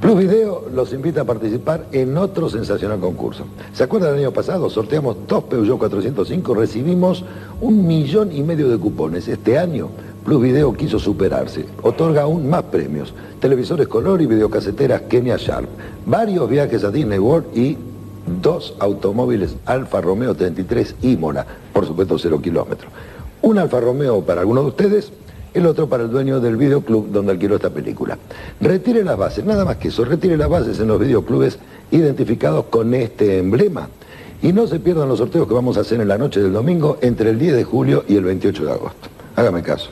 Plus Video los invita a participar en otro sensacional concurso. ¿Se acuerdan del año pasado? Sorteamos dos Peugeot 405, recibimos un millón y medio de cupones. Este año Plus Video quiso superarse. Otorga aún más premios. Televisores color y videocaseteras Kenia Sharp. Varios viajes a Disney World y dos automóviles Alfa Romeo 33 Imola. Por supuesto, cero kilómetros. Un Alfa Romeo para alguno de ustedes el otro para el dueño del videoclub donde alquiló esta película. Retire las bases, nada más que eso, retire las bases en los videoclubes identificados con este emblema. Y no se pierdan los sorteos que vamos a hacer en la noche del domingo entre el 10 de julio y el 28 de agosto. Hágame caso.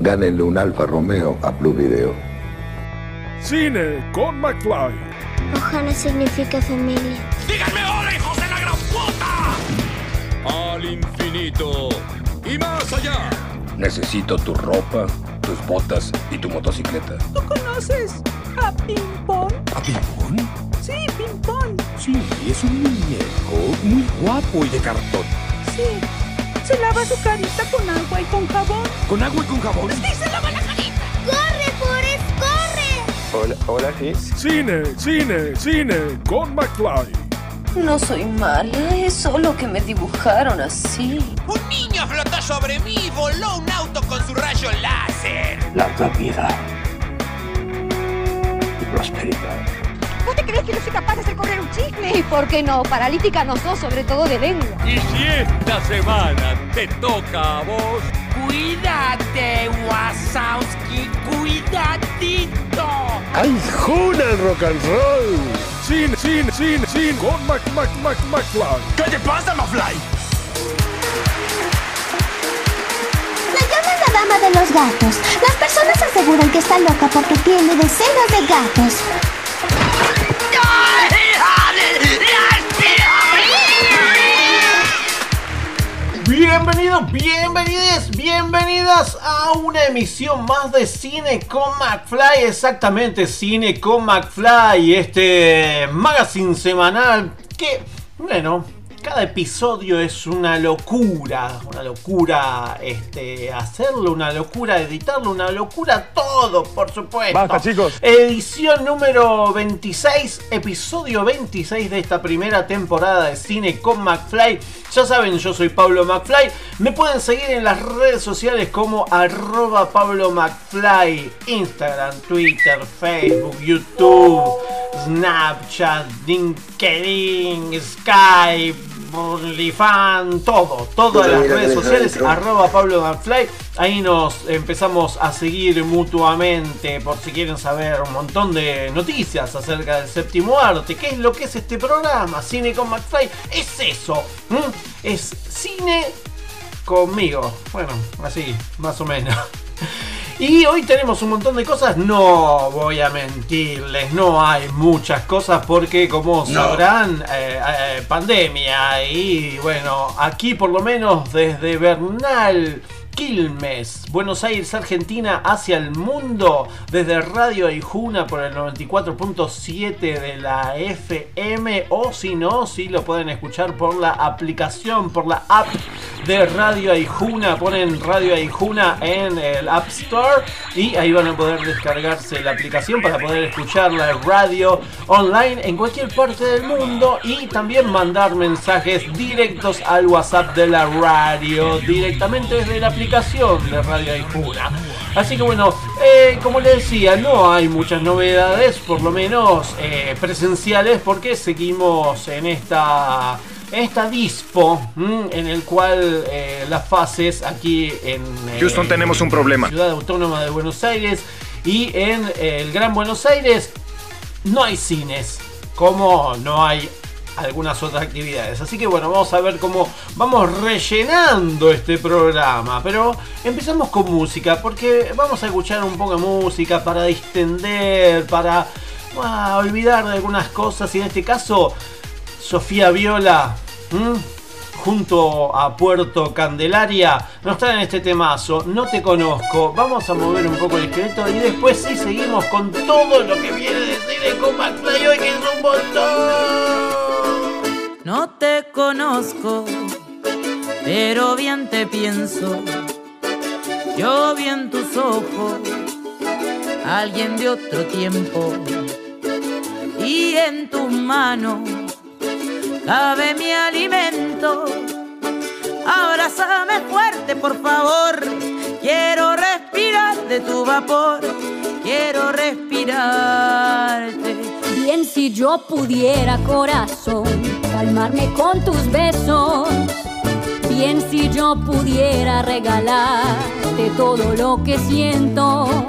Gánenle un Alfa Romeo a Plus Video. Cine con McFly. Ojalá significa familia. ¡Díganme hola, hijos de la gran puta! Al infinito y más allá. Necesito tu ropa, tus botas y tu motocicleta. ¿Tú conoces a Pimpón? ¿A Pimpón? Sí, Pimpón. Sí, es un muñeco muy guapo y de cartón. Sí. Se lava su carita con agua y con jabón. ¿Con agua y con jabón? Sí, se lava la carita. ¡Corre, Forrest, corre! Hola, hola, sí. Cine, cine, cine con McFly. No soy mala, es solo que me dibujaron así. Un niño flotó sobre mí y voló un auto con su rayo láser. Larga vida y prosperidad. ¿Vos te crees que no soy capaz de hacer correr un chisme? ¿Y por qué no? Paralítica no sos, sobre todo de lengua. Y si esta semana te toca a vos, Cuídate, Wasowski, cuidadito. ¡Ay, juna el rock and roll! Cine, cine, cine, cine con Mac, Mac, Mac, McFly. ¿Qué te pasa, McFly? La llama la dama de los gatos. Las personas aseguran que está loca porque tiene decenas de gatos. Bienvenidos, bienvenides, bienvenidas a una emisión más de Cine con McFly, exactamente Cine con McFly, este magazine semanal que, bueno, cada episodio es una locura, una locura este, hacerlo, una locura editarlo, una locura todo, por supuesto. Basta, chicos. Edición número 26, episodio 26 de esta primera temporada de Cine con McFly. Ya saben, yo soy Pablo McFly. Me pueden seguir en las redes sociales como arroba Pablo McFly, Instagram, Twitter, Facebook, YouTube, Snapchat, LinkedIn, Skype. OnlyFans, todo, todas las redes sociales, arroba Pablo McFly. Ahí nos empezamos a seguir mutuamente por si quieren saber un montón de noticias acerca del séptimo arte. ¿Qué es lo que es este programa? Cine con McFly. Es eso. Es cine conmigo. Bueno, así, más o menos. Y hoy tenemos un montón de cosas, no voy a mentirles, no hay muchas cosas porque como sabrán, eh, eh, pandemia y bueno, aquí por lo menos desde Bernal, Quilmes, Buenos Aires, Argentina, hacia el mundo, desde Radio Aijuna por el 94.7 de la FM, o si no, si lo pueden escuchar por la aplicación, por la app de Radio Aijuna, ponen Radio Aijuna en el App Store y ahí van a poder descargarse la aplicación para poder escuchar la radio online en cualquier parte del mundo y también mandar mensajes directos al WhatsApp de la radio directamente desde la aplicación de Radio Aijuna. Así que bueno, eh, como les decía, no hay muchas novedades, por lo menos eh, presenciales, porque seguimos en esta esta dispo en el cual eh, las fases aquí en eh, Houston, tenemos un problema. Ciudad Autónoma de Buenos Aires y en el Gran Buenos Aires no hay cines, como no hay algunas otras actividades. Así que bueno, vamos a ver cómo vamos rellenando este programa. Pero empezamos con música, porque vamos a escuchar un poco de música para distender, para olvidar de algunas cosas. Y en este caso, Sofía Viola, junto a Puerto Candelaria, nos traen este temazo. No te conozco. Vamos a mover un poco el esqueleto y después sí seguimos con todo lo que viene de Cine con hoy, que es un montón. No te conozco, pero bien te pienso. Yo vi en tus ojos alguien de otro tiempo. y en tus manos cabe mi alimento. Abrázame fuerte, por favor. Quiero respirar de tu vapor. Quiero respirarte. Bien si yo pudiera, corazón, calmarme con tus besos. Bien si yo pudiera regalarte todo lo que siento.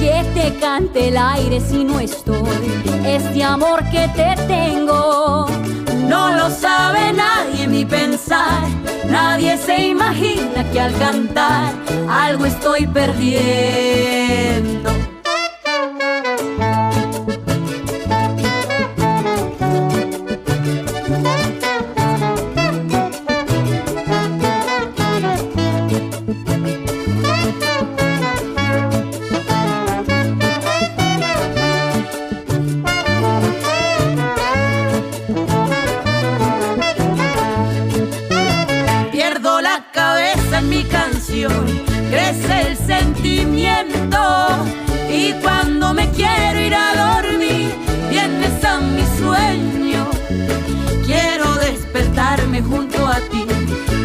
Que te cante el aire si no estoy. Este amor que te tengo. No lo sabe nadie mi pensar. Nadie se imagina que al cantar algo estoy perdiendo.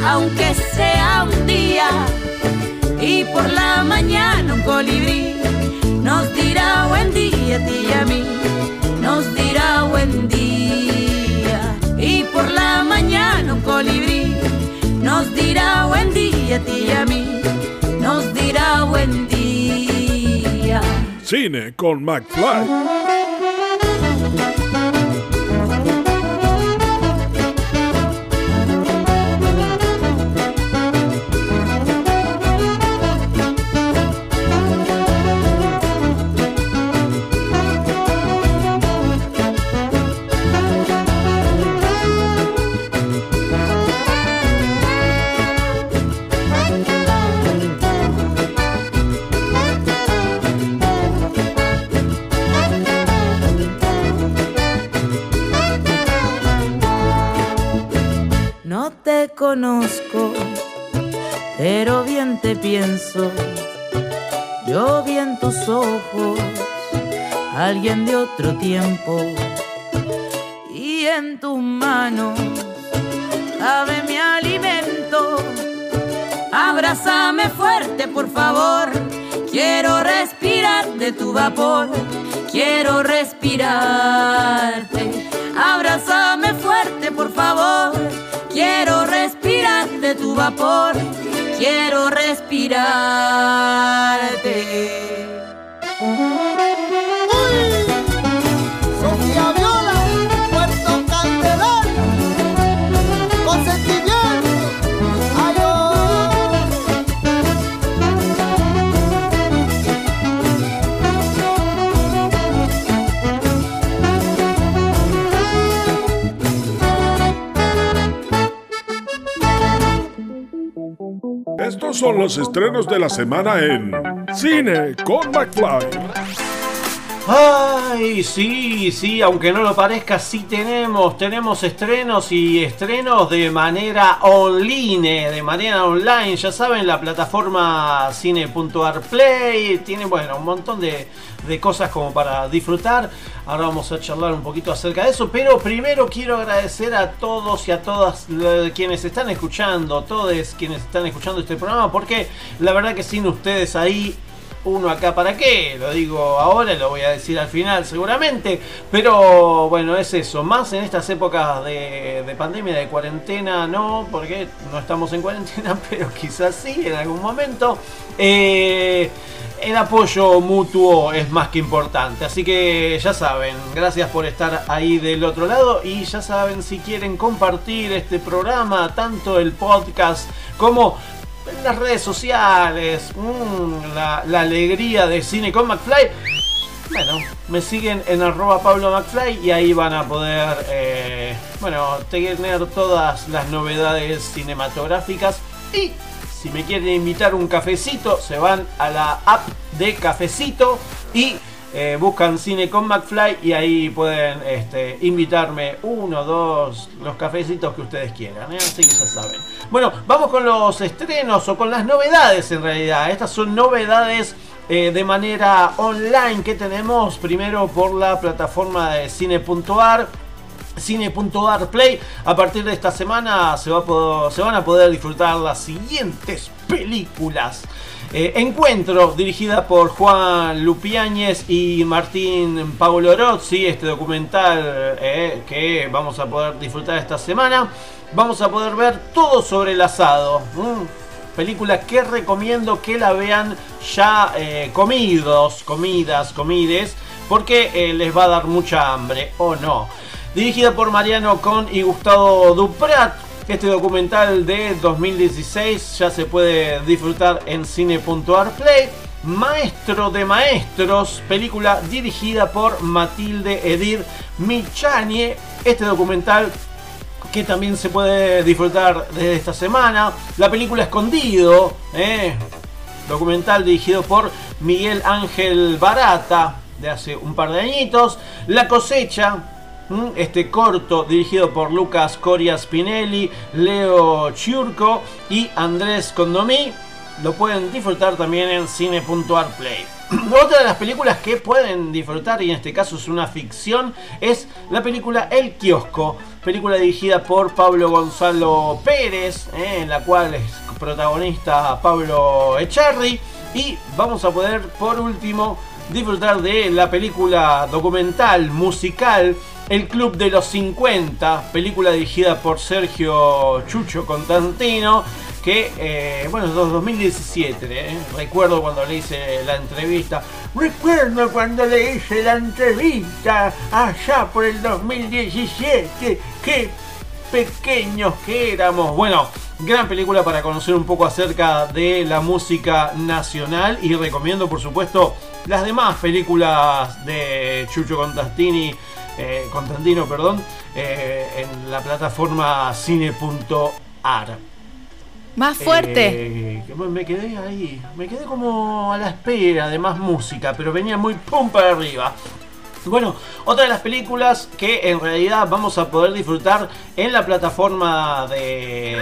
Aunque sea un día y por la mañana un colibrí nos dirá buen día a ti y a mí, nos dirá buen día y por la mañana un colibrí nos dirá buen día a ti y a mí, nos dirá buen día. Cine con McFly. Conozco, pero bien te pienso. Yo vi en tus ojos alguien de otro tiempo y en tus manos cabe mi alimento. Abrázame fuerte, por favor. Quiero respirar de tu vapor. Quiero respirarte. Abrázame fuerte, por favor. Quiero respirar de tu vapor. Quiero respirarte. Estos son los estrenos de la semana en Cine con McFly. Ay, sí, sí, aunque no lo parezca, sí tenemos, tenemos estrenos y estrenos de manera online, de manera online, ya saben, la plataforma cine.arplay tiene, bueno, un montón de, de cosas como para disfrutar. Ahora vamos a charlar un poquito acerca de eso, pero primero quiero agradecer a todos y a todas eh, quienes están escuchando, todos quienes están escuchando este programa, porque la verdad que sin ustedes ahí uno acá para qué, lo digo ahora, lo voy a decir al final seguramente, pero bueno, es eso, más en estas épocas de, de pandemia, de cuarentena, no, porque no estamos en cuarentena, pero quizás sí en algún momento. Eh, el apoyo mutuo es más que importante. Así que ya saben, gracias por estar ahí del otro lado. Y ya saben, si quieren compartir este programa, tanto el podcast como las redes sociales, mm, la, la alegría de cine con McFly. Bueno, me siguen en arroba Pablo McFly y ahí van a poder, eh, bueno, tener todas las novedades cinematográficas. Y si me quieren invitar un cafecito, se van a la app de cafecito y eh, buscan cine con McFly y ahí pueden este, invitarme uno, dos, los cafecitos que ustedes quieran. ¿eh? Así que ya saben. Bueno, vamos con los estrenos o con las novedades en realidad. Estas son novedades eh, de manera online que tenemos primero por la plataforma de cine.ar cine.ar play a partir de esta semana se, va se van a poder disfrutar las siguientes películas eh, Encuentro, dirigida por Juan Lupiáñez y Martín Paolo Rozzi, este documental eh, que vamos a poder disfrutar esta semana. Vamos a poder ver todo sobre el asado. película que recomiendo que la vean ya eh, comidos, comidas, comides, porque les va a dar mucha hambre, o no. Dirigida por Mariano Con y Gustavo Duprat, este documental de 2016 ya se puede disfrutar en cine.ar play. Maestro de Maestros, película dirigida por Matilde Edir Michanie. Este documental que también se puede disfrutar desde esta semana. La película Escondido, eh, documental dirigido por Miguel Ángel Barata de hace un par de añitos. La cosecha, este corto dirigido por Lucas Coria Spinelli, Leo Chiurco y Andrés Condomí. Lo pueden disfrutar también en cine.arplay. Otra de las películas que pueden disfrutar, y en este caso es una ficción, es la película El Kiosco, película dirigida por Pablo Gonzalo Pérez, eh, en la cual es protagonista Pablo Echarri. Y vamos a poder, por último, disfrutar de la película documental musical el Club de los 50, película dirigida por Sergio Chucho Constantino, que, eh, bueno, es 2017, eh. recuerdo cuando le hice la entrevista, recuerdo cuando le hice la entrevista allá por el 2017, qué pequeños que éramos. Bueno, gran película para conocer un poco acerca de la música nacional y recomiendo, por supuesto, las demás películas de Chucho Constantini eh, Constantino, perdón, eh, en la plataforma cine.ar. Más fuerte. Eh, me quedé ahí, me quedé como a la espera de más música, pero venía muy pum para arriba. Bueno, otra de las películas que en realidad vamos a poder disfrutar en la plataforma de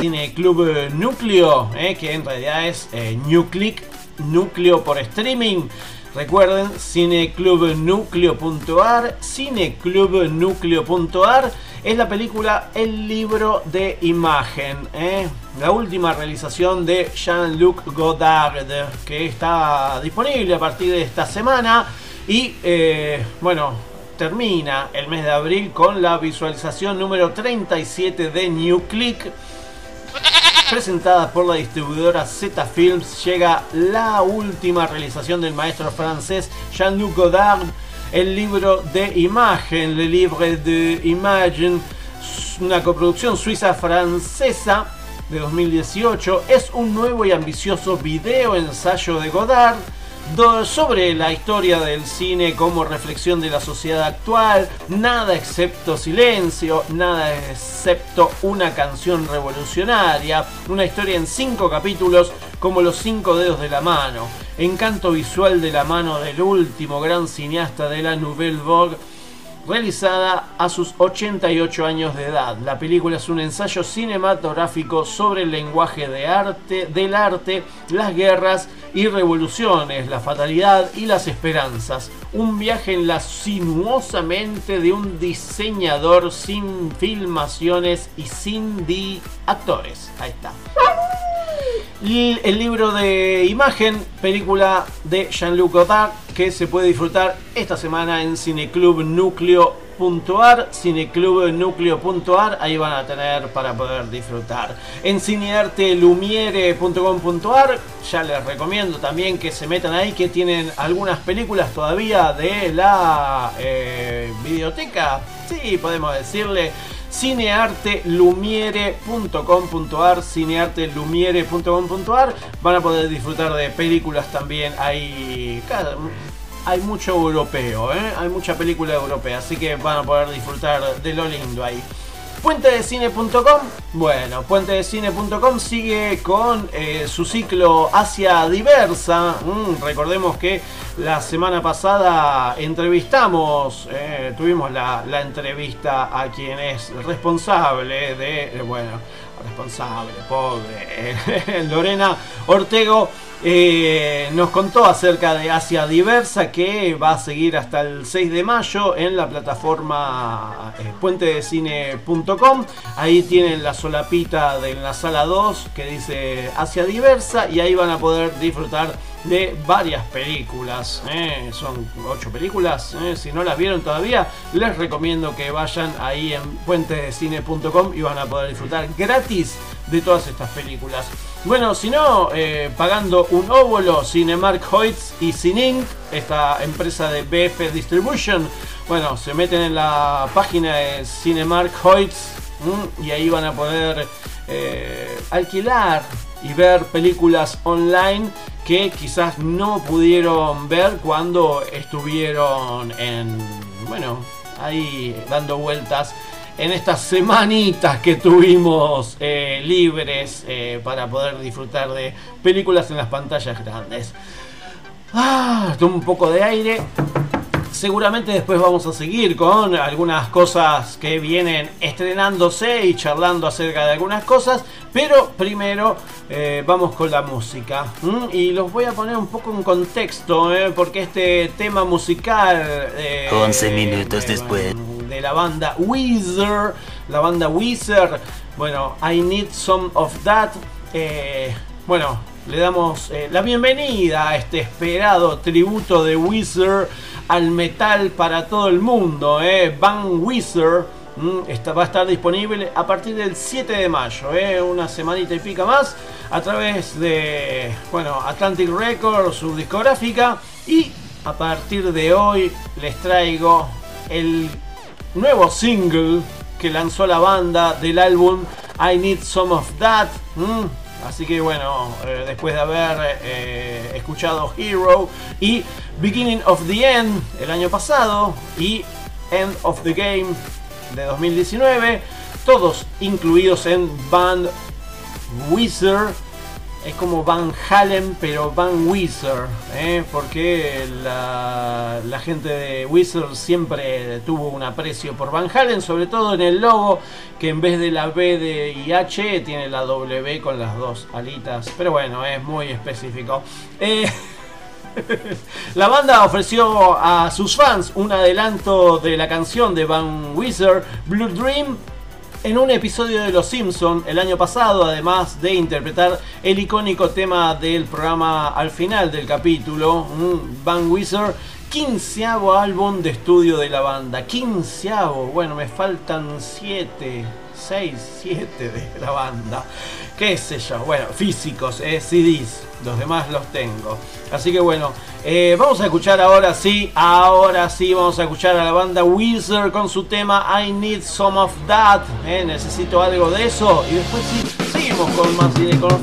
Cine Club Núcleo, que en realidad es Nuclick, Núcleo por streaming. Recuerden, cineclubnucleo.ar, cineclubnucleo.ar es la película El libro de imagen, ¿eh? la última realización de Jean-Luc Godard, que está disponible a partir de esta semana y eh, bueno, termina el mes de abril con la visualización número 37 de New Click presentada por la distribuidora Z Films, llega la última realización del maestro francés Jean-Luc Godard, el libro de imagen, Le Livre de Imagine, una coproducción suiza-francesa de 2018. Es un nuevo y ambicioso video ensayo de Godard sobre la historia del cine como reflexión de la sociedad actual, nada excepto silencio, nada excepto una canción revolucionaria, una historia en cinco capítulos como los cinco dedos de la mano, encanto visual de la mano del último gran cineasta de la Nouvelle Vogue realizada a sus 88 años de edad. La película es un ensayo cinematográfico sobre el lenguaje de arte, del arte, las guerras y revoluciones, la fatalidad y las esperanzas. Un viaje en la sinuosa mente de un diseñador sin filmaciones y sin di actores. Ahí está. El libro de imagen, película de Jean-Luc Godard, que se puede disfrutar esta semana en cineclubnucleo.ar, cineclubnucleo.ar, ahí van a tener para poder disfrutar. En cineartelumiere.com.ar, ya les recomiendo también que se metan ahí, que tienen algunas películas todavía de la eh, biblioteca, sí, podemos decirle cineartelumiere.com.ar cineartelumiere.com.ar van a poder disfrutar de películas también hay hay mucho europeo ¿eh? hay mucha película europea así que van a poder disfrutar de lo lindo ahí Puentedecine.com, bueno, puentedecine.com sigue con eh, su ciclo Asia Diversa. Mm, recordemos que la semana pasada entrevistamos, eh, tuvimos la, entrevista a quien es responsable de, bueno, responsable, pobre, Lorena Ortego eh, nos contó acerca de Asia Diversa que va a seguir hasta el 6 de mayo en la plataforma eh, puentedecine.com. Ahí tienen la solapita de la sala 2 que dice Asia Diversa y ahí van a poder disfrutar de varias películas. ¿eh? Son ocho películas. Si no las vieron todavía, les recomiendo que vayan ahí en puentedecine.com y van a poder disfrutar gratis de todas estas películas. Bueno, si no, eh, pagando un óvulo, Cinemark Hoyts y Cinink, esta empresa de BF Distribution, bueno, se meten en la página de Cinemark Hoyts y ahí van a poder eh, alquilar y ver películas online que quizás no pudieron ver cuando estuvieron en, bueno, ahí dando vueltas en estas semanitas que tuvimos eh, libres eh, para poder disfrutar de películas en las pantallas grandes. Ah, un poco de aire. Seguramente después vamos a seguir con algunas cosas que vienen estrenándose y charlando acerca de algunas cosas. Pero primero eh, vamos con la música. Y los voy a poner un poco en contexto, porque este tema musical... 11 minutos después de la banda Weezer. La banda Weezer. Bueno, I Need Some of That. Eh, bueno, le damos eh, la bienvenida a este esperado tributo de Weezer al metal para todo el mundo. Eh. Van Weezer mm, va a estar disponible a partir del 7 de mayo, eh, una semanita y pica más, a través de bueno, Atlantic Records, su discográfica. Y a partir de hoy les traigo el nuevo single que lanzó la banda del álbum I Need Some of That. Así que bueno, eh, después de haber eh, escuchado Hero y Beginning of the End el año pasado y End of the Game de 2019, todos incluidos en Band Wizard es como Van Halen, pero Van Wizard, ¿eh? porque la, gente de Wizard siempre tuvo un aprecio por Van Halen, sobre todo en el logo, que en vez de la B de IH tiene la W con las dos alitas, pero bueno, es muy específico. Eh, la banda ofreció a sus fans un adelanto de la canción de Van Wizard, Blue Dream, en un episodio de Los Simpson el año pasado, además de interpretar el icónico tema del programa al final del capítulo, Van Wizard, quinceavo álbum de estudio de la banda. Quinceavo, bueno, me faltan siete, seis, siete de la banda. Qué sé yo, bueno, físicos, eh, CDs, los demás los tengo. Así que bueno, eh, vamos a escuchar ahora sí, ahora sí vamos a escuchar a la banda Wizard con su tema I Need Some of That. Eh, necesito algo de eso. Y después sí, seguimos con más de con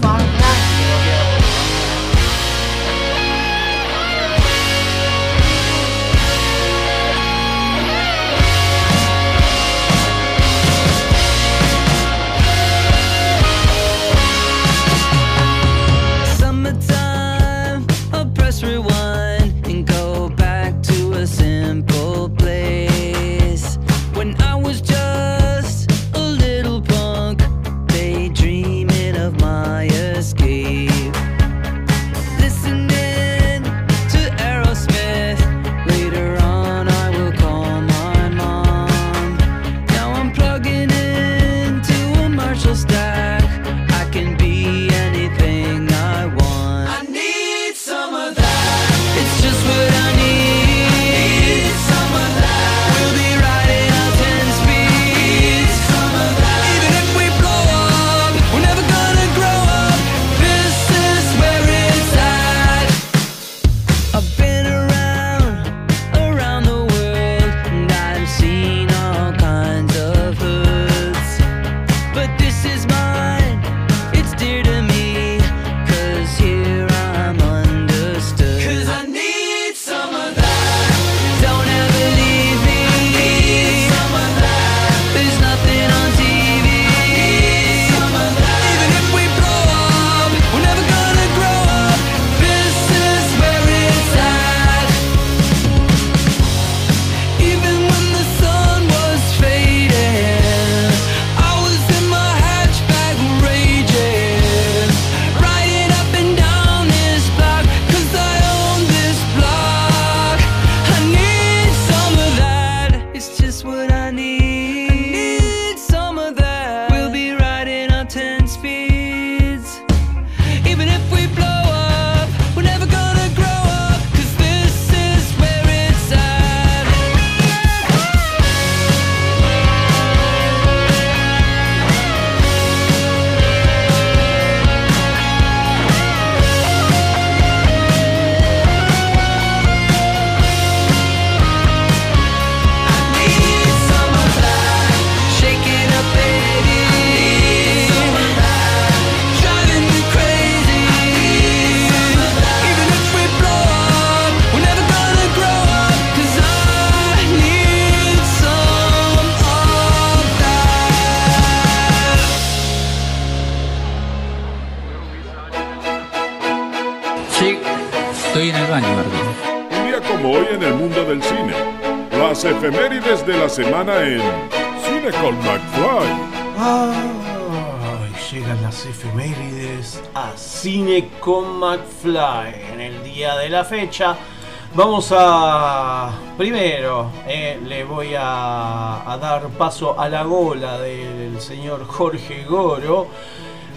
Cine con McFly. Ay, llegan las efemérides a Cine con McFly en el día de la fecha. Vamos a. Primero, eh, le voy a, a dar paso a la gola del señor Jorge Goro.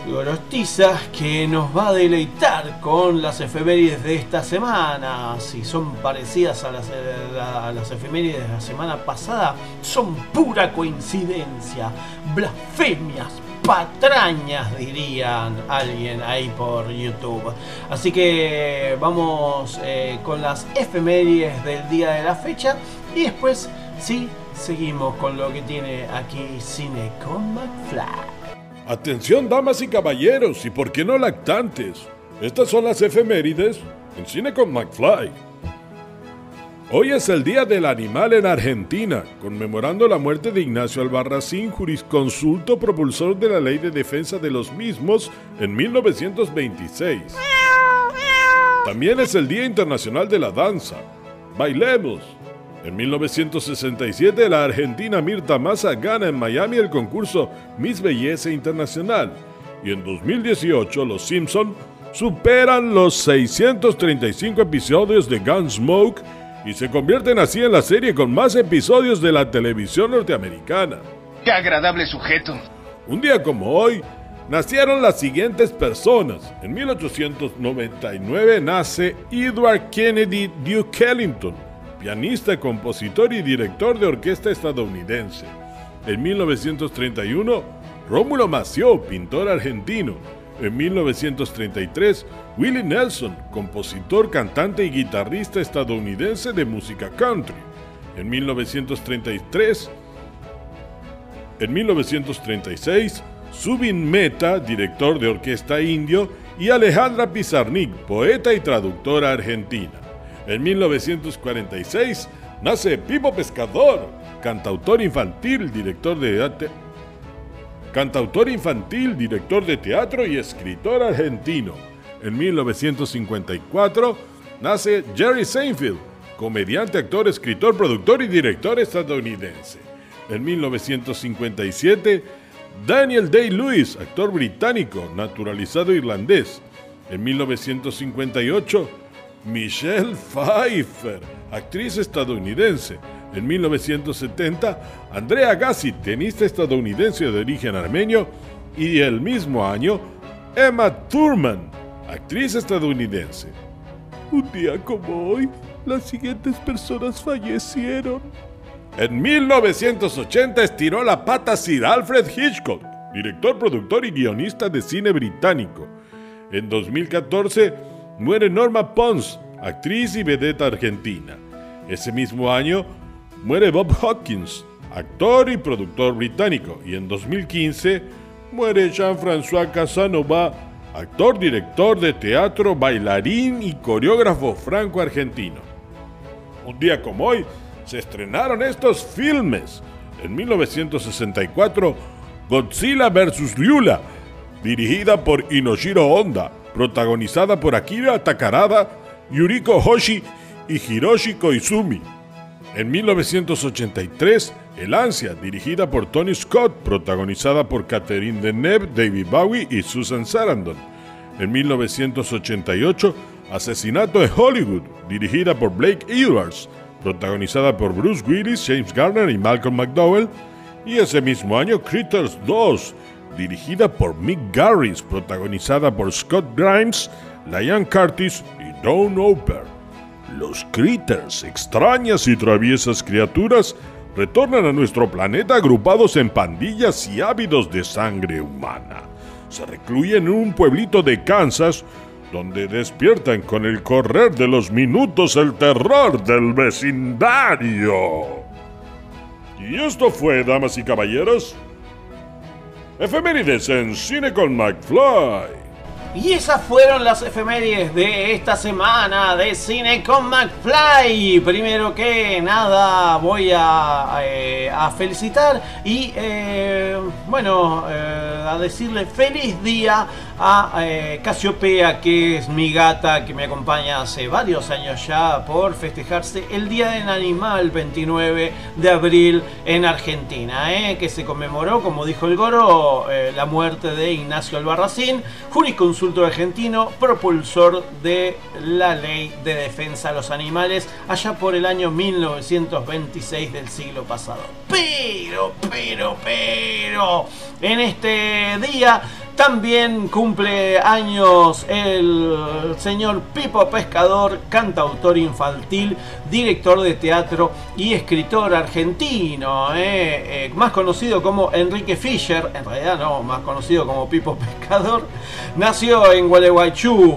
Gorostiza que nos va a deleitar con las efemérides de esta semana. Si son parecidas a las, a las efemérides de la semana pasada, son pura coincidencia, blasfemias, patrañas, dirían alguien ahí por YouTube. Así que vamos eh, con las efemérides del día de la fecha y después sí seguimos con lo que tiene aquí Cine con McFly. Atención damas y caballeros, y por qué no lactantes. Estas son las efemérides en Cine con McFly. Hoy es el Día del Animal en Argentina, conmemorando la muerte de Ignacio Albarracín, jurisconsulto propulsor de la Ley de Defensa de los mismos en 1926. También es el Día Internacional de la Danza. Bailemos. En 1967, la argentina Mirta Massa gana en Miami el concurso Miss Belleza Internacional. Y en 2018, los Simpson superan los 635 episodios de Gunsmoke y se convierten así en la serie con más episodios de la televisión norteamericana. ¡Qué agradable sujeto! Un día como hoy, nacieron las siguientes personas. En 1899 nace Edward Kennedy Duke Ellington, pianista, compositor y director de orquesta estadounidense. En 1931, Rómulo Mació, pintor argentino. En 1933, Willie Nelson, compositor, cantante y guitarrista estadounidense de música country. En 1933, en 1936, Subin Mehta, director de orquesta indio, y Alejandra Pizarnik, poeta y traductora argentina. En 1946 nace Pipo Pescador, cantautor infantil, director de cantautor infantil, director de teatro y escritor argentino. En 1954 nace Jerry Seinfeld, comediante, actor, escritor, productor y director estadounidense. En 1957, Daniel Day-Lewis, actor británico, naturalizado irlandés. En 1958, Michelle Pfeiffer, actriz estadounidense. En 1970, Andrea Gassi, tenista estadounidense de origen armenio. Y el mismo año, Emma Thurman, actriz estadounidense. Un día como hoy, las siguientes personas fallecieron. En 1980 estiró la pata Sir Alfred Hitchcock, director, productor y guionista de cine británico. En 2014 muere Norma Pons, actriz y vedeta argentina. Ese mismo año muere Bob Hopkins, actor y productor británico. Y en 2015 muere Jean-François Casanova, actor, director de teatro, bailarín y coreógrafo franco-argentino. Un día como hoy se estrenaron estos filmes. En 1964, Godzilla vs. Ryula, dirigida por Inoshiro Honda, protagonizada por Akira Takarada, Yuriko Hoshi y Hiroshi Koizumi. En 1983, El Ansia, dirigida por Tony Scott, protagonizada por Catherine Deneuve, David Bowie y Susan Sarandon. En 1988, Asesinato en Hollywood, dirigida por Blake Edwards, protagonizada por Bruce Willis, James Garner y Malcolm McDowell. Y ese mismo año, Critters 2, dirigida por Mick Garris, protagonizada por Scott Grimes, Lion Curtis y Dawn Oper. Los Critters, extrañas y traviesas criaturas, retornan a nuestro planeta agrupados en pandillas y ávidos de sangre humana. Se recluyen en un pueblito de Kansas donde despiertan con el correr de los minutos el terror del vecindario. Y esto fue, damas y caballeros, efemérides en Cine con McFly. Y esas fueron las efemérides de esta semana de Cine con McFly. Primero que nada voy a, eh, a felicitar y bueno, a decirle feliz día a Casiopea, que es mi gata que me acompaña hace varios años ya por festejarse el Día del Animal 29 de abril en Argentina, que se conmemoró, como dijo el Goro, la muerte de Ignacio Albarracín, argentino, propulsor de la ley de defensa a los animales allá por el año 1926 del siglo pasado. Pero, pero, pero, en este día también cumple años el señor Pipo Pescador, cantautor infantil, director de teatro y escritor argentino, eh, eh, más conocido como Enrique Fischer, en realidad no, más conocido como Pipo Pescador, nació en Gualeguaychú,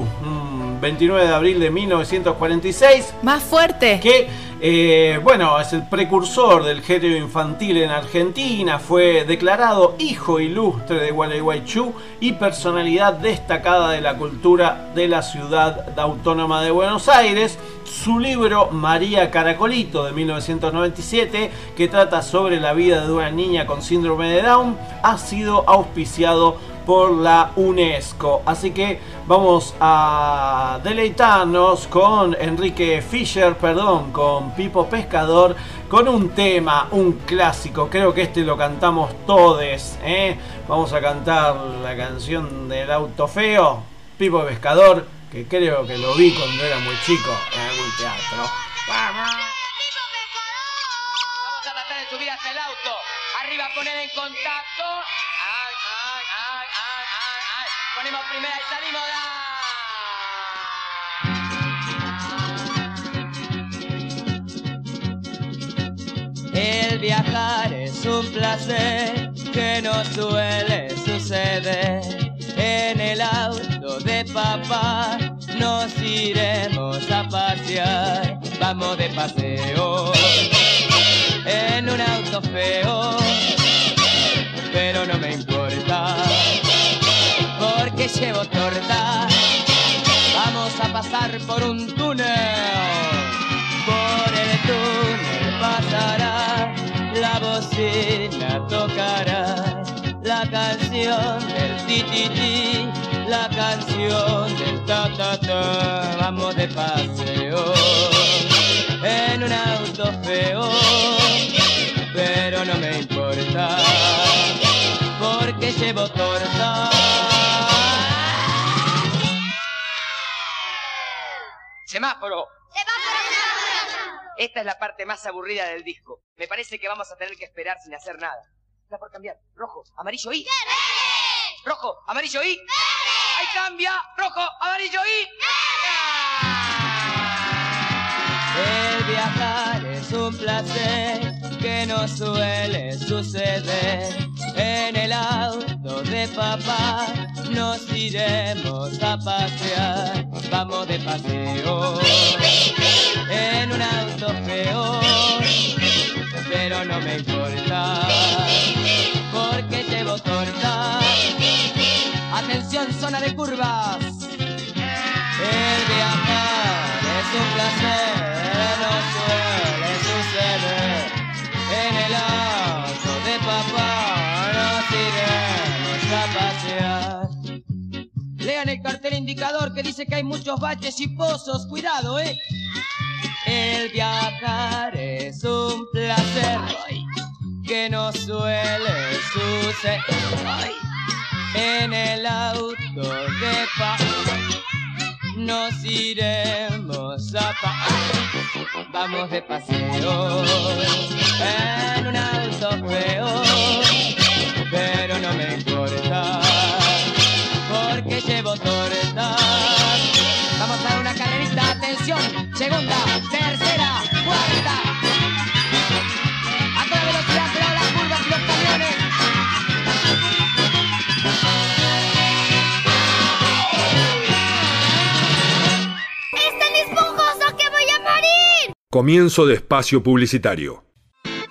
29 de abril de 1946. Más fuerte. Que, eh, bueno, es el precursor del género infantil en Argentina. Fue declarado hijo ilustre de Gualeguaychú y personalidad destacada de la cultura de la ciudad autónoma de Buenos Aires. Su libro María Caracolito de 1997, que trata sobre la vida de una niña con síndrome de Down, ha sido auspiciado por la UNESCO. Así que vamos a deleitarnos con Enrique Fischer, perdón, con Pipo Pescador, con un tema, un clásico. Creo que este lo cantamos todos. ¿eh? Vamos a cantar la canción del auto feo, Pipo Pescador, que creo que lo vi cuando era muy chico en algún teatro. ¡Vamos! Vamos de subir hasta el auto. Arriba poner en contacto. Ponemos primera y salimos. El viajar es un placer que no suele suceder. En el auto de papá nos iremos a pasear. Vamos de paseo en un auto feo, pero no me importa llevo torta. Vamos a pasar por un túnel, por el túnel pasará, la bocina tocará, la canción del ti la canción del ta ta ta. Vamos de paseo en un auto feo, pero no me importa porque llevo torta. Semáforo. Esta es la parte más aburrida del disco. Me parece que vamos a tener que esperar sin hacer nada. Está por cambiar. Rojo, amarillo y. Rojo, amarillo y. Ahí cambia. Rojo, amarillo y. El viajar es un placer que no suele suceder. En el auto de papá nos iremos a pasear. Vamos de paseo en un auto feo, pero no me importa porque llevo torta. Atención, zona de curvas. El viajar es un placer, el cartel indicador que dice que hay muchos baches y pozos. Cuidado, eh. El viajar es un placer que no suele suceder. En el auto de papá nos iremos a pa Vamos de paseo en un auto feo, pero no me Vamos a dar una carrerita, atención, segunda, tercera, cuarta. A toda velocidad, cuidado las curvas y los camiones. Comienzo de espacio publicitario.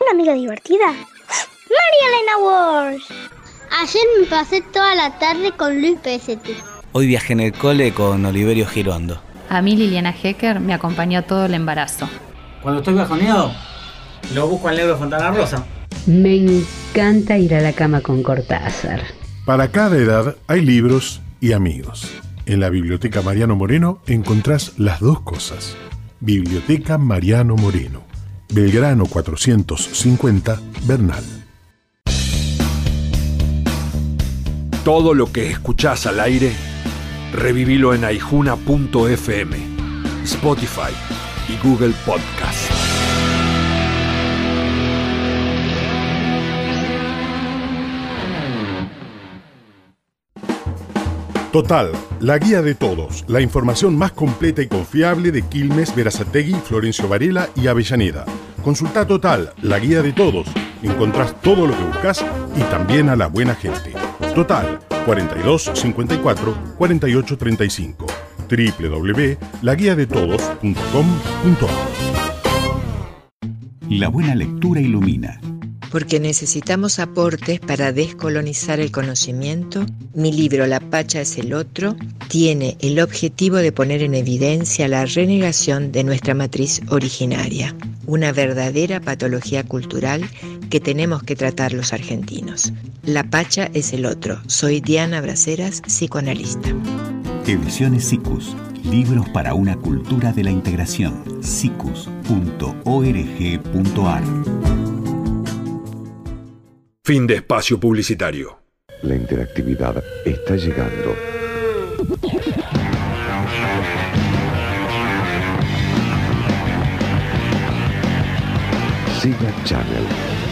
Una amiga divertida. María Elena Walsh. Ayer me pasé toda la tarde con Luis Pesetti. Hoy viajé en el cole con Oliverio Girondo. A mí Liliana Hecker me acompañó todo el embarazo. Cuando estoy bajoneado, lo busco al negro Fontana Rosa. Me encanta ir a la cama con Cortázar. Para cada edad hay libros y amigos. En la Biblioteca Mariano Moreno encontrás las dos cosas. Biblioteca Mariano Moreno. Belgrano 450, Bernal. Todo lo que escuchás al aire, revivilo en aijuna.fm, Spotify y Google Podcast. Total, la guía de todos, la información más completa y confiable de Quilmes, Verazategui, Florencio Varela y Avellaneda. Consulta Total, la guía de todos. Encontrás todo lo que buscas y también a la buena gente. Total, 42 54 48 35 www.laguiadetodos.com.ar La buena lectura ilumina. Porque necesitamos aportes para descolonizar el conocimiento, mi libro La Pacha es el otro tiene el objetivo de poner en evidencia la renegación de nuestra matriz originaria, una verdadera patología cultural que tenemos que tratar los argentinos. La Pacha es el otro. Soy Diana Braceras, psicoanalista. Ediciones SICUS. Libros para una cultura de la integración. sicus.org.ar Fin de espacio publicitario. La interactividad está llegando. Siga Channel,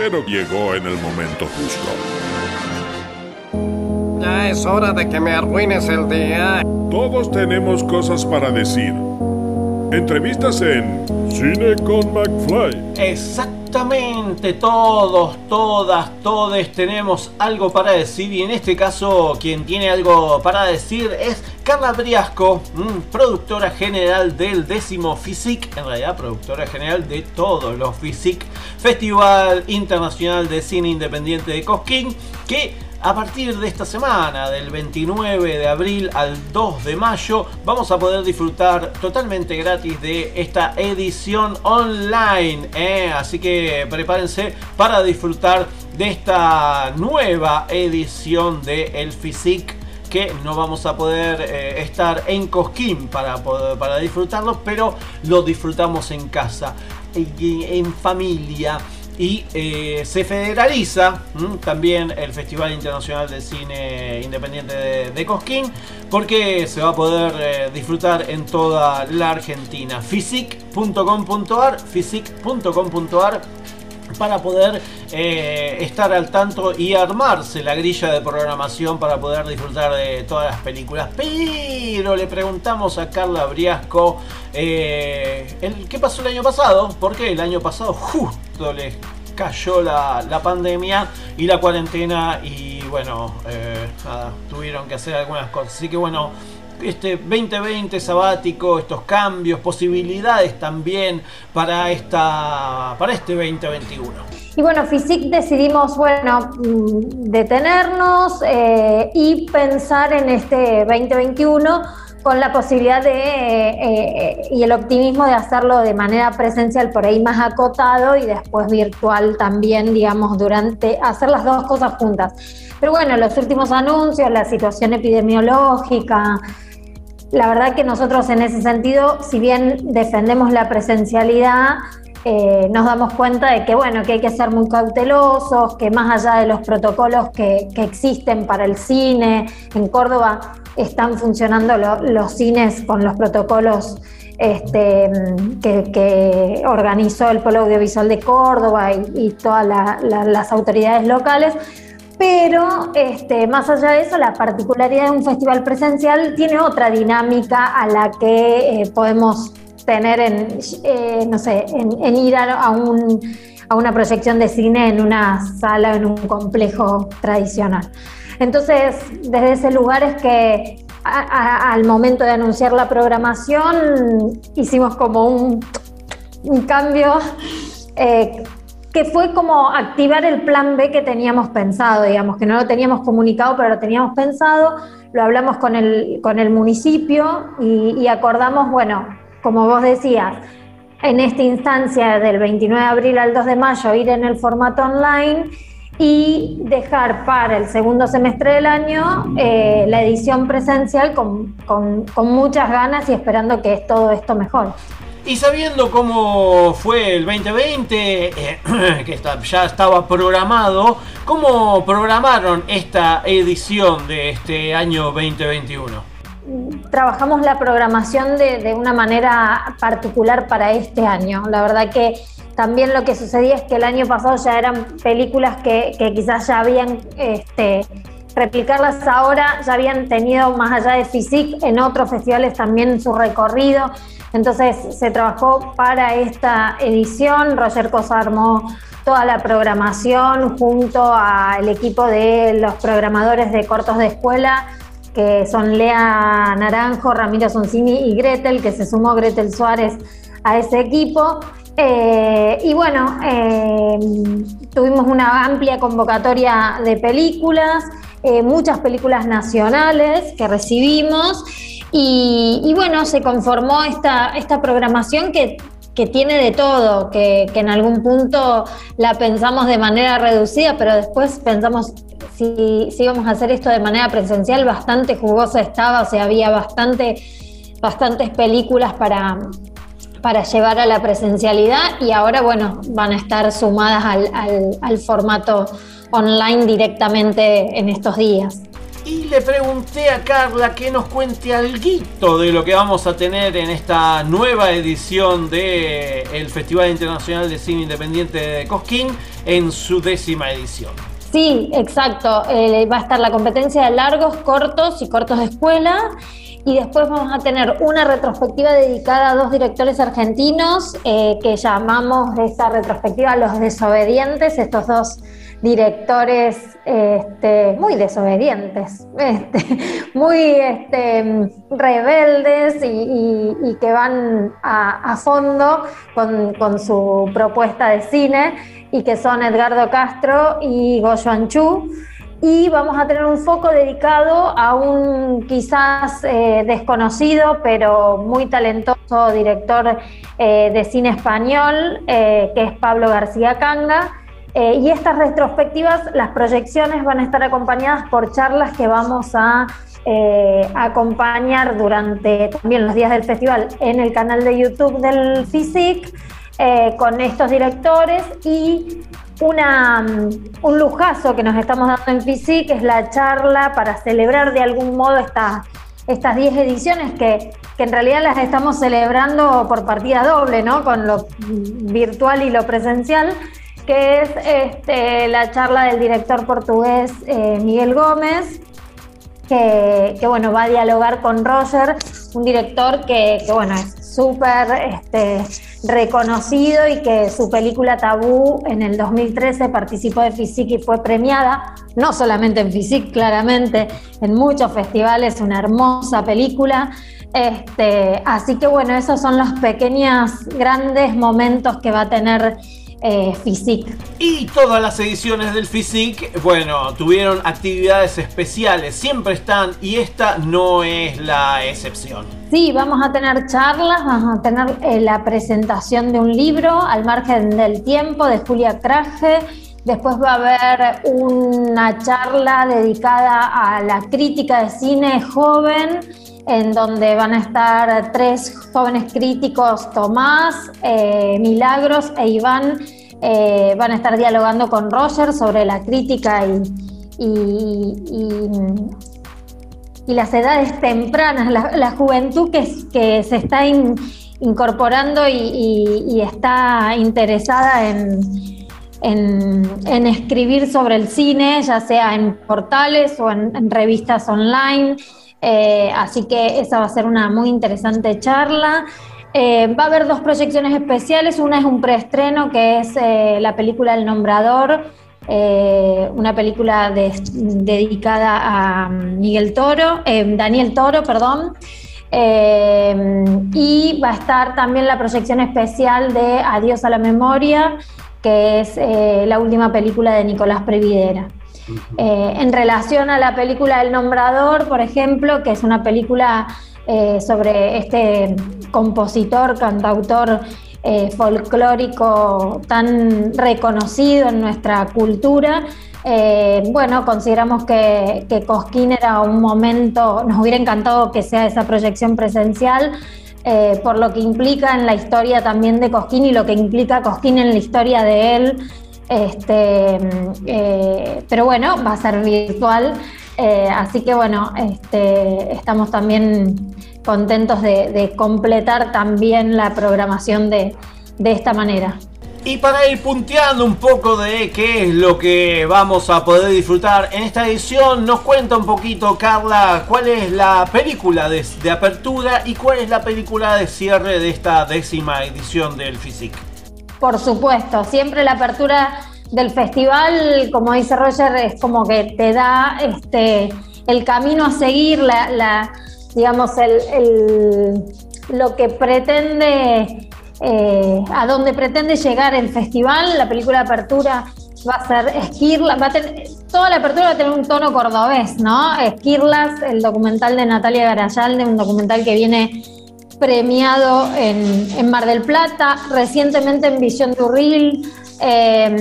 pero llegó en el momento justo. Ya es hora de que me arruines el día. Todos tenemos cosas para decir. Entrevistas en Cine con McFly. Exactamente, todos, todas, todes tenemos algo para decir y en este caso quien tiene algo para decir es Carla Briasco, mm, productora general del décimo FISIC, en realidad productora general de todos los FISIC, Festival Internacional de Cine Independiente de Cosquín, que a partir de esta semana, del 29 de abril al 2 de mayo, vamos a poder disfrutar totalmente gratis de esta edición online. ¿eh? Así que prepárense para disfrutar de esta nueva edición de El Physique que no vamos a poder eh, estar en Cosquín para, para disfrutarlo, pero lo disfrutamos en casa, en familia y eh, se federaliza también el Festival Internacional de Cine Independiente de, Cosquín porque se va a poder eh, disfrutar en toda la Argentina. Physic.com.ar, physic.com.ar para poder eh, estar al tanto y armarse la grilla de programación para poder disfrutar de todas las películas. Pero le preguntamos a Carla Briasco el, qué pasó el año pasado, porque el año pasado justo le cayó la, pandemia y la cuarentena y bueno, eh, tuvieron que hacer algunas cosas. Así que bueno, este 2020 sabático, estos cambios, posibilidades también para, esta, para este 2021. Y bueno, FISIC decidimos, bueno, mm, detenernos eh, y pensar en este 2021 con la posibilidad de eh, eh, y el optimismo de hacerlo de manera presencial por ahí más acotado y después virtual también, digamos, durante hacer las dos cosas juntas. Pero bueno, los últimos anuncios, la situación epidemiológica, la verdad que nosotros en ese sentido, si bien defendemos la presencialidad, eh, nos damos cuenta de que bueno, que hay que ser muy cautelosos, que más allá de los protocolos que, que existen para el cine, en Córdoba están funcionando los cines con los protocolos este, que, organizó el Polo Audiovisual de Córdoba y, todas las autoridades locales. Pero este, más allá de eso, la particularidad de un festival presencial tiene otra dinámica a la que eh, podemos tener en, eh, no sé, en, ir a, un a una proyección de cine en una sala, en un complejo tradicional. Entonces, desde ese lugar es que al momento de anunciar la programación hicimos como un, cambio eh, que fue como activar el plan B que teníamos pensado, digamos, que no lo teníamos comunicado, pero lo teníamos pensado, lo hablamos con el, con el municipio y, acordamos, bueno, como vos decías, en esta instancia del 29 de abril al 2 de mayo ir en el formato online y dejar para el segundo semestre del año eh, la edición presencial con, con, muchas ganas y esperando que todo esto mejore. Y sabiendo cómo fue el 2020, eh, que ya estaba programado, ¿cómo programaron esta edición de este año 2021? Trabajamos la programación de, de una manera particular para este año. La verdad que también lo que sucedía es que el año pasado ya eran películas que, quizás ya habían, este, replicarlas ahora, ya habían tenido más allá de FISIC en otros festivales también su recorrido. Entonces se trabajó para esta edición. Roger Cosa armó toda la programación junto al equipo de los programadores de cortos de escuela, que son Lea Naranjo, Ramiro Soncini y Gretel, que se sumó Gretel Suárez a ese equipo. Eh, y bueno, eh, tuvimos una amplia convocatoria de películas, eh, muchas películas nacionales que recibimos y, bueno, se conformó esta, esta programación que, tiene de todo, que, en algún punto la pensamos de manera reducida, pero después pensamos si, si íbamos a hacer esto de manera presencial, bastante jugosa estaba, o sea, había bastante, bastantes películas para, para llevar a la presencialidad y ahora, bueno, van a estar sumadas al, formato online directamente en estos días. Y le pregunté a Carla que nos cuente algo de lo que vamos a tener en esta nueva edición del el Festival Internacional de Cine Independiente de Cosquín en su décima edición. Sí, exacto. Eh, va a estar la competencia de largos, cortos y cortos de escuela y después vamos a tener una retrospectiva dedicada a dos directores argentinos eh, que llamamos esta retrospectiva Los Desobedientes, estos dos directores este, muy desobedientes, este, muy este, rebeldes y, que van a, fondo con, su propuesta de cine y que son Edgardo Castro y Goyo Anchu y vamos a tener un foco dedicado a un quizás eh, desconocido pero muy talentoso director eh, de cine español eh, que es Pablo García Canga. Y estas retrospectivas, las proyecciones van a estar acompañadas por charlas que vamos a acompañar durante también los días del festival en el canal de YouTube del FISIC con estos directores y una, un lujazo que nos estamos dando en FISI, que es la charla para celebrar de algún modo estas 10 ediciones que, en realidad las estamos celebrando por partida doble, ¿no? con lo virtual y lo presencial, que es este, la charla del director portugués eh, Miguel Gómez, que, bueno, va a dialogar con Roger, un director que, que bueno, es súper este, reconocido y que su película Tabú en el 2013 participó de FISIC y fue premiada, no solamente en FISIC, claramente, en muchos festivales, una hermosa película. Este, así que bueno, esos son los pequeños, grandes momentos que va a tener eh, Y todas las ediciones del FISIC, bueno, tuvieron actividades especiales, siempre están y esta no es la excepción. Sí, vamos a tener charlas, vamos a tener eh, la presentación de un libro, Al margen del tiempo, de Julia Traje. Después va a haber una charla dedicada a la crítica de cine joven en donde van a estar tres jóvenes críticos, Tomás, eh, Milagros e Iván, eh, van a estar dialogando con Roger sobre la crítica y, las edades tempranas, la, juventud que, se está incorporando y, está interesada en, escribir sobre el cine, ya sea en portales o en revistas online. Eh, así que esa va a ser una muy interesante charla. Eh, va a haber dos proyecciones especiales. Una es un preestreno que es eh, la película El Nombrador, una película de- dedicada a Miguel Toro, Daniel Toro, perdón. Y va a estar también la proyección especial de Adiós a la Memoria, que es la última película de Nicolás Previdera. Eh, en relación a la película El Nombrador, por ejemplo, que es una película eh, sobre este compositor, cantautor eh, folclórico tan reconocido en nuestra cultura, eh, bueno, consideramos que, Cosquín era un momento, nos hubiera encantado que sea esa proyección presencial, por lo que implica en la historia también de Cosquín y lo que implica Cosquín en la historia de él. Este, eh, pero bueno, va a ser virtual, eh, así que bueno, este, estamos también contentos de, completar también la programación de, esta manera. Y para ir punteando un poco de qué es lo que vamos a poder disfrutar en esta edición, nos cuenta un poquito, Carla, cuál es la película de, de apertura y cuál es la película de cierre de esta décima edición del FISIC. Por supuesto, siempre la apertura del festival, como dice Roger, es como que te da este, el camino a seguir, la, la- digamos, el, lo que pretende, eh, a donde pretende llegar el festival. La película de apertura va a ser Esquirlas, va a tener, toda la apertura va a tener un tono cordobés, ¿no? Esquirlas, el documental de Natalia Garayalde, un documental que viene premiado en, en Mar del Plata, recientemente en Visión Turril. Eh,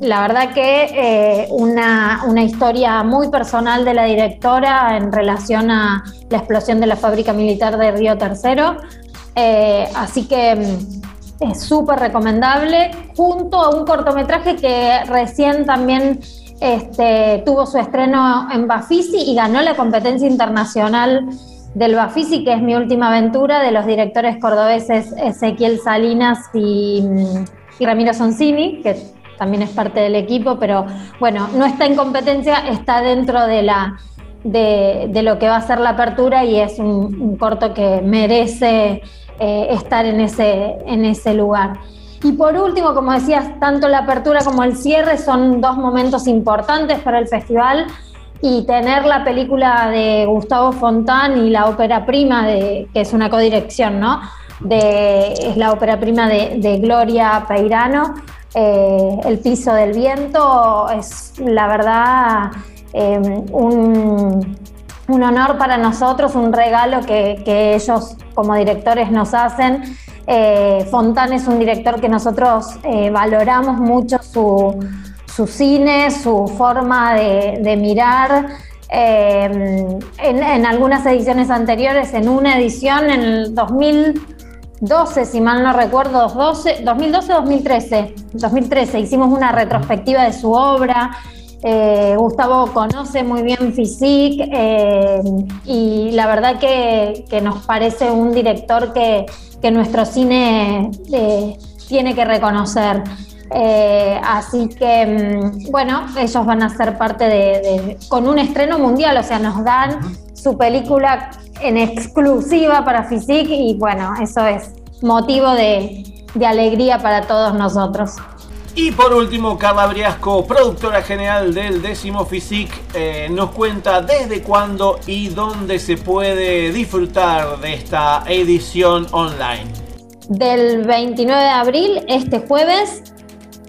la verdad que eh, una, una historia muy personal de la directora en relación a la explosión de la fábrica militar de Río Tercero. Eh, así que mm, es súper recomendable, junto a un cortometraje que recién también este, tuvo su estreno en Bafisi y ganó la competencia internacional del Bafisi, que es mi última aventura, de los directores cordobeses Ezequiel Salinas y, mm, Ramiro Sonsini, que también es parte del equipo, pero bueno, no está en competencia, está dentro de la de, lo que va a ser la apertura y es un, un corto que merece eh, estar en ese, en ese lugar. Y por último, como decías, tanto la apertura como el cierre son dos momentos importantes para el festival y tener la película de Gustavo Fontán y la ópera prima, de, que es una codirección, ¿no? De, es la ópera prima de, Gloria Peirano, eh, El piso del viento, es la verdad eh, un, un honor para nosotros, un regalo que, que ellos como directores nos hacen. Eh, Fontán es un director que nosotros eh, valoramos mucho su, su cine, su forma de, mirar. Eh, en, algunas ediciones anteriores, en una edición en el 2012, si mal no recuerdo, 2012-2013, 2013 hicimos una retrospectiva de su obra. Eh, Gustavo conoce muy bien Physique eh, y la verdad que, que, nos parece un director que, que nuestro cine tiene que reconocer. Eh, así que, mm, bueno, ellos van a ser parte de, de, con un estreno mundial, o sea, nos dan su película en exclusiva para Physique y bueno, eso es motivo de, de alegría para todos nosotros. Y por último, Carla Briasco, productora general del décimo Physique, eh, nos cuenta desde cuándo y dónde se puede disfrutar de esta edición online. Del 29 de abril, este jueves,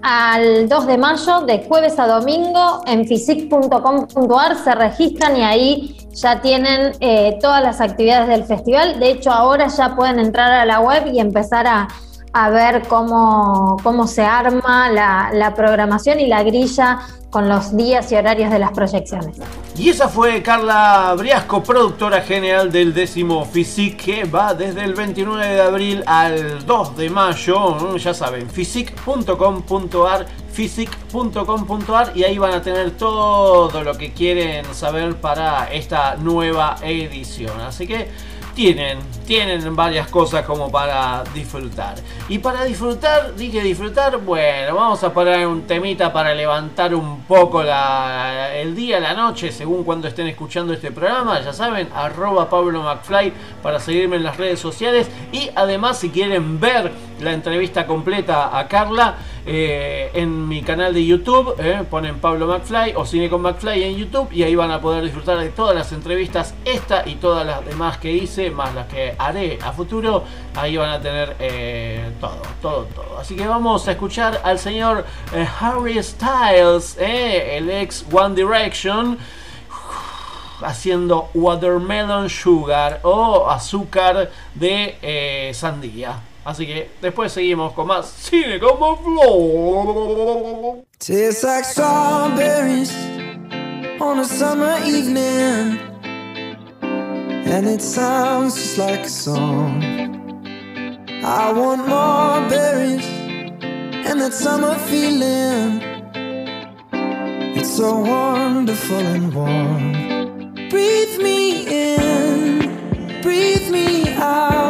al 2 de mayo, de jueves a domingo, en physic.com.ar se registran y ahí ya tienen eh, todas las actividades del festival. De hecho, ahora ya pueden entrar a la web y empezar a a ver cómo, cómo se arma la, programación y la grilla con los días y horarios de las proyecciones. Y esa fue Carla Briasco, productora general del décimo Physique, que va desde el 29 de abril al 2 de mayo. Ya saben, physic.com.ar physic.com.ar y ahí van a tener todo lo que quieren saber para esta nueva edición. Así que tienen, tienen varias cosas como para disfrutar. Y para disfrutar, dije disfrutar, bueno, vamos a poner un temita para levantar un poco el día, la noche, según cuando estén escuchando este programa. Ya saben, arroba Pablo McFly para seguirme en las redes sociales. Y además, si quieren ver la entrevista completa a Carla, eh, en mi canal de YouTube, eh, ponen Pablo McFly o Cine con McFly en YouTube y ahí van a poder disfrutar de todas las entrevistas, esta y todas las demás que hice, más las que haré a futuro, ahí van a tener eh, todo, todo, todo. Así que vamos a escuchar al señor Harry Styles, el ex One Direction haciendo watermelon sugar o azúcar de sandía. Así que después seguimos con más cine como flow. Tastes like strawberries on a summer evening, and it sounds just like a song. I want more berries and that summer feeling. It's so wonderful and warm. Breathe me in, breathe me out.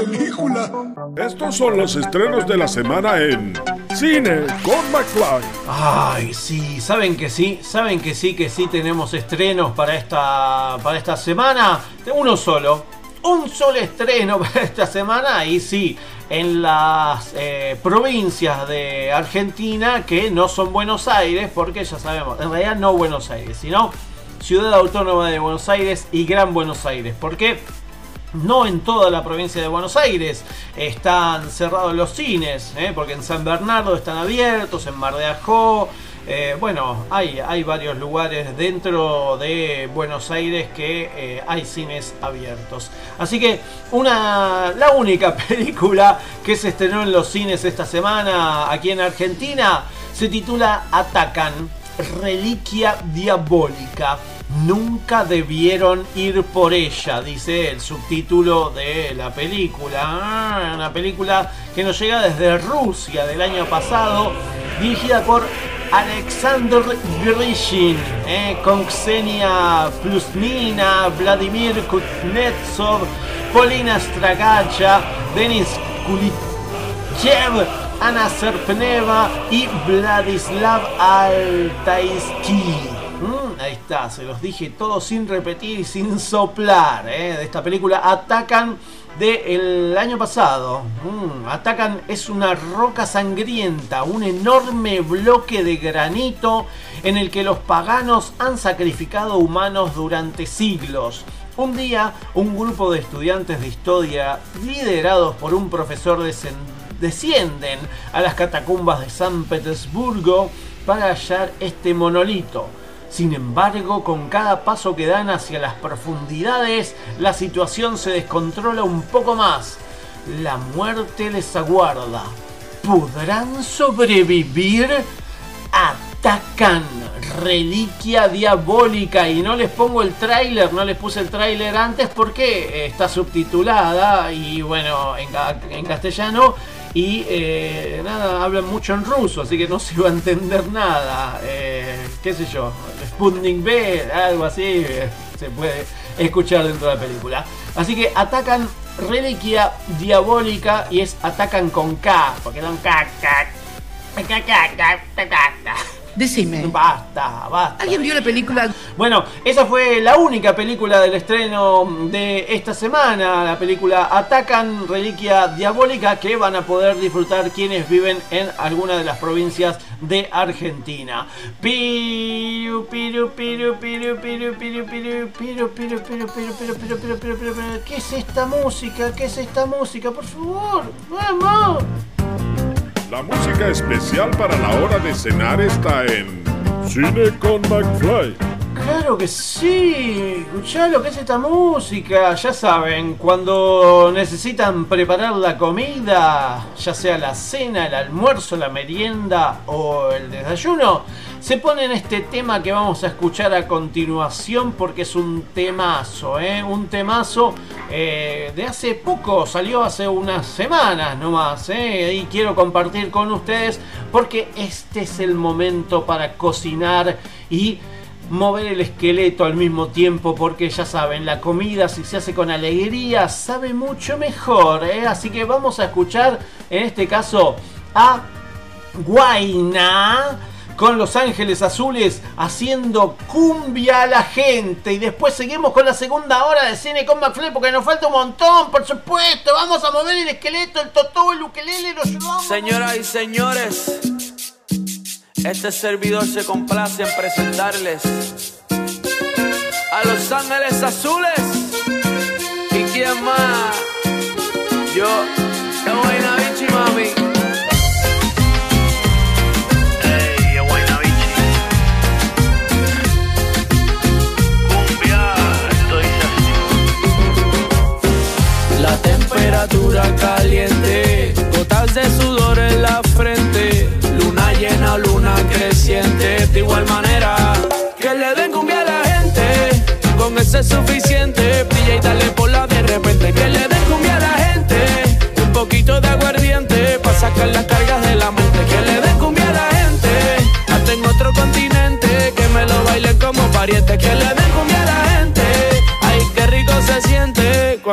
película. Estos son los estrenos de la semana en Cine con McFly. Ay, sí, saben que sí, saben que sí, que sí tenemos estrenos para esta, para esta semana. Uno solo, un solo estreno para esta semana y sí, en las eh, provincias de Argentina que no son Buenos Aires, porque ya sabemos, en realidad no Buenos Aires, sino Ciudad Autónoma de Buenos Aires y Gran Buenos Aires. ¿Por qué? No en toda la provincia de Buenos Aires están cerrados los cines, ¿eh? porque en San Bernardo están abiertos, en Mar de Ajó, eh, bueno, hay, varios lugares dentro de Buenos Aires que eh, hay cines abiertos. Así que una, la única película que se estrenó en los cines esta semana aquí en Argentina se titula Atacan, Reliquia Diabólica. Nunca debieron ir por ella, dice el subtítulo de la película. Ah, una película que nos llega desde Rusia del año pasado, dirigida por Alexander Grishin, eh, con Ksenia Plusnina, Vladimir Kuznetsov, Polina Stragacha, Denis Kulichev, Ana Serpneva y Vladislav Altaisky. Ahí está, se los dije todos sin repetir y sin soplar. eh, de esta película Atacan del año pasado. Mm, Atacan es una roca sangrienta, un enorme bloque de granito en el que los paganos han sacrificado humanos durante siglos. Un día, un grupo de estudiantes de historia, liderados por un profesor descienden a las catacumbas de San Petersburgo para hallar este monolito. Sin embargo, con cada paso que dan hacia las profundidades, la situación se descontrola un poco más. La muerte les aguarda. ¿Podrán sobrevivir? Atacan. Reliquia diabólica. Y no les pongo el tráiler, no les puse el tráiler antes porque está subtitulada y bueno, en, en castellano. Y eh, nada, hablan mucho en ruso, así que no se va a entender nada. Eh, ¿Qué sé yo? Sputnik B, algo así, eh, se puede escuchar dentro de la película. Así que atacan reliquia diabólica y es atacan con K, porque dan K, K, K, K, K, K, K, K. Decime. Basta, basta. ¿Alguien vio la película? Bueno, esa fue la única película del estreno de esta semana, la película Atacan Reliquia Diabólica, que van a poder disfrutar quienes viven en alguna de las provincias de Argentina. Piru, piru, piru, piru, piru, piru, piru, piru, piru, piru, piru, piru, piru, piru, piru. ¿Qué es esta música? ¿Qué es esta música? Por favor, vamos. La música especial para la hora de cenar está en Cine con McFly. Claro que sí, escuchá lo que es esta música. Ya saben, cuando necesitan preparar la comida, ya sea la cena, el almuerzo, la merienda o el desayuno, se ponen este tema que vamos a escuchar a continuación porque es un temazo, ¿eh? Un temazo eh, de hace poco, salió hace unas semanas nomás, ¿eh? Y quiero compartir con ustedes porque este es el momento para cocinar y mover el esqueleto al mismo tiempo porque ya saben, la comida si se hace con alegría sabe mucho mejor, ¿eh? así que vamos a escuchar en este caso a Guaina con Los Ángeles Azules haciendo cumbia a la gente y después seguimos con la segunda hora de cine con McFly porque nos falta un montón, por supuesto, vamos a mover el esqueleto, el totó, el ukelele, lo llevamos. Señoras y señores, este servidor se complace en presentarles a Los Ángeles Azules. ¿Y quién más? Yo, buena bichi, mami. La temperatura caliente, llena, luna creciente, de igual manera. Que le den cumbia a la gente, con eso es suficiente, brilla y dale por la de repente, que le den cumbia a la gente, un poquito de aguardiente, para sacar las cargas de la mente, que le den cumbia a la gente, hasta en otro continente, que me lo bailen como pariente,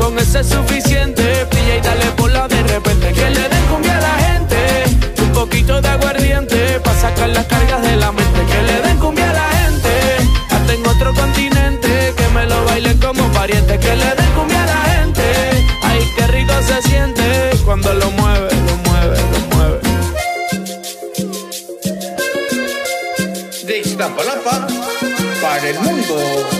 Con ese es suficiente, brilla y dale por la de repente. Que le den cumbia a la gente, un poquito de aguardiente, para sacar las cargas de la mente. Que le den cumbia a la gente, hasta en otro continente, que me lo bailen como pariente. Que le den cumbia a la gente, ay, qué rico se siente cuando lo mueve, lo mueve, lo mueve. De Iztapalapa para el mundo.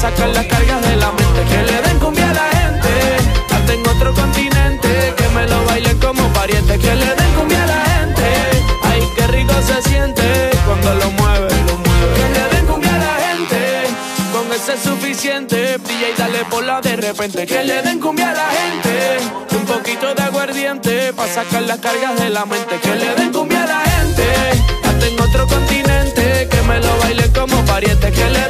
sacar las cargas de la mente. Que le den cumbia a la gente. Hasta en otro continente, que me lo bailen como pariente. Que le den cumbia a la gente. Ay, qué rico se siente cuando lo mueve, lo mueve. Que le den cumbia a la gente. Con eso es suficiente, y dale por la de repente. Que le den cumbia a la gente. Un poquito de aguardiente, pa' sacar las cargas de la mente. Que le den cumbia a la gente. Hasta en otro continente, que me lo bailen como pariente. Que le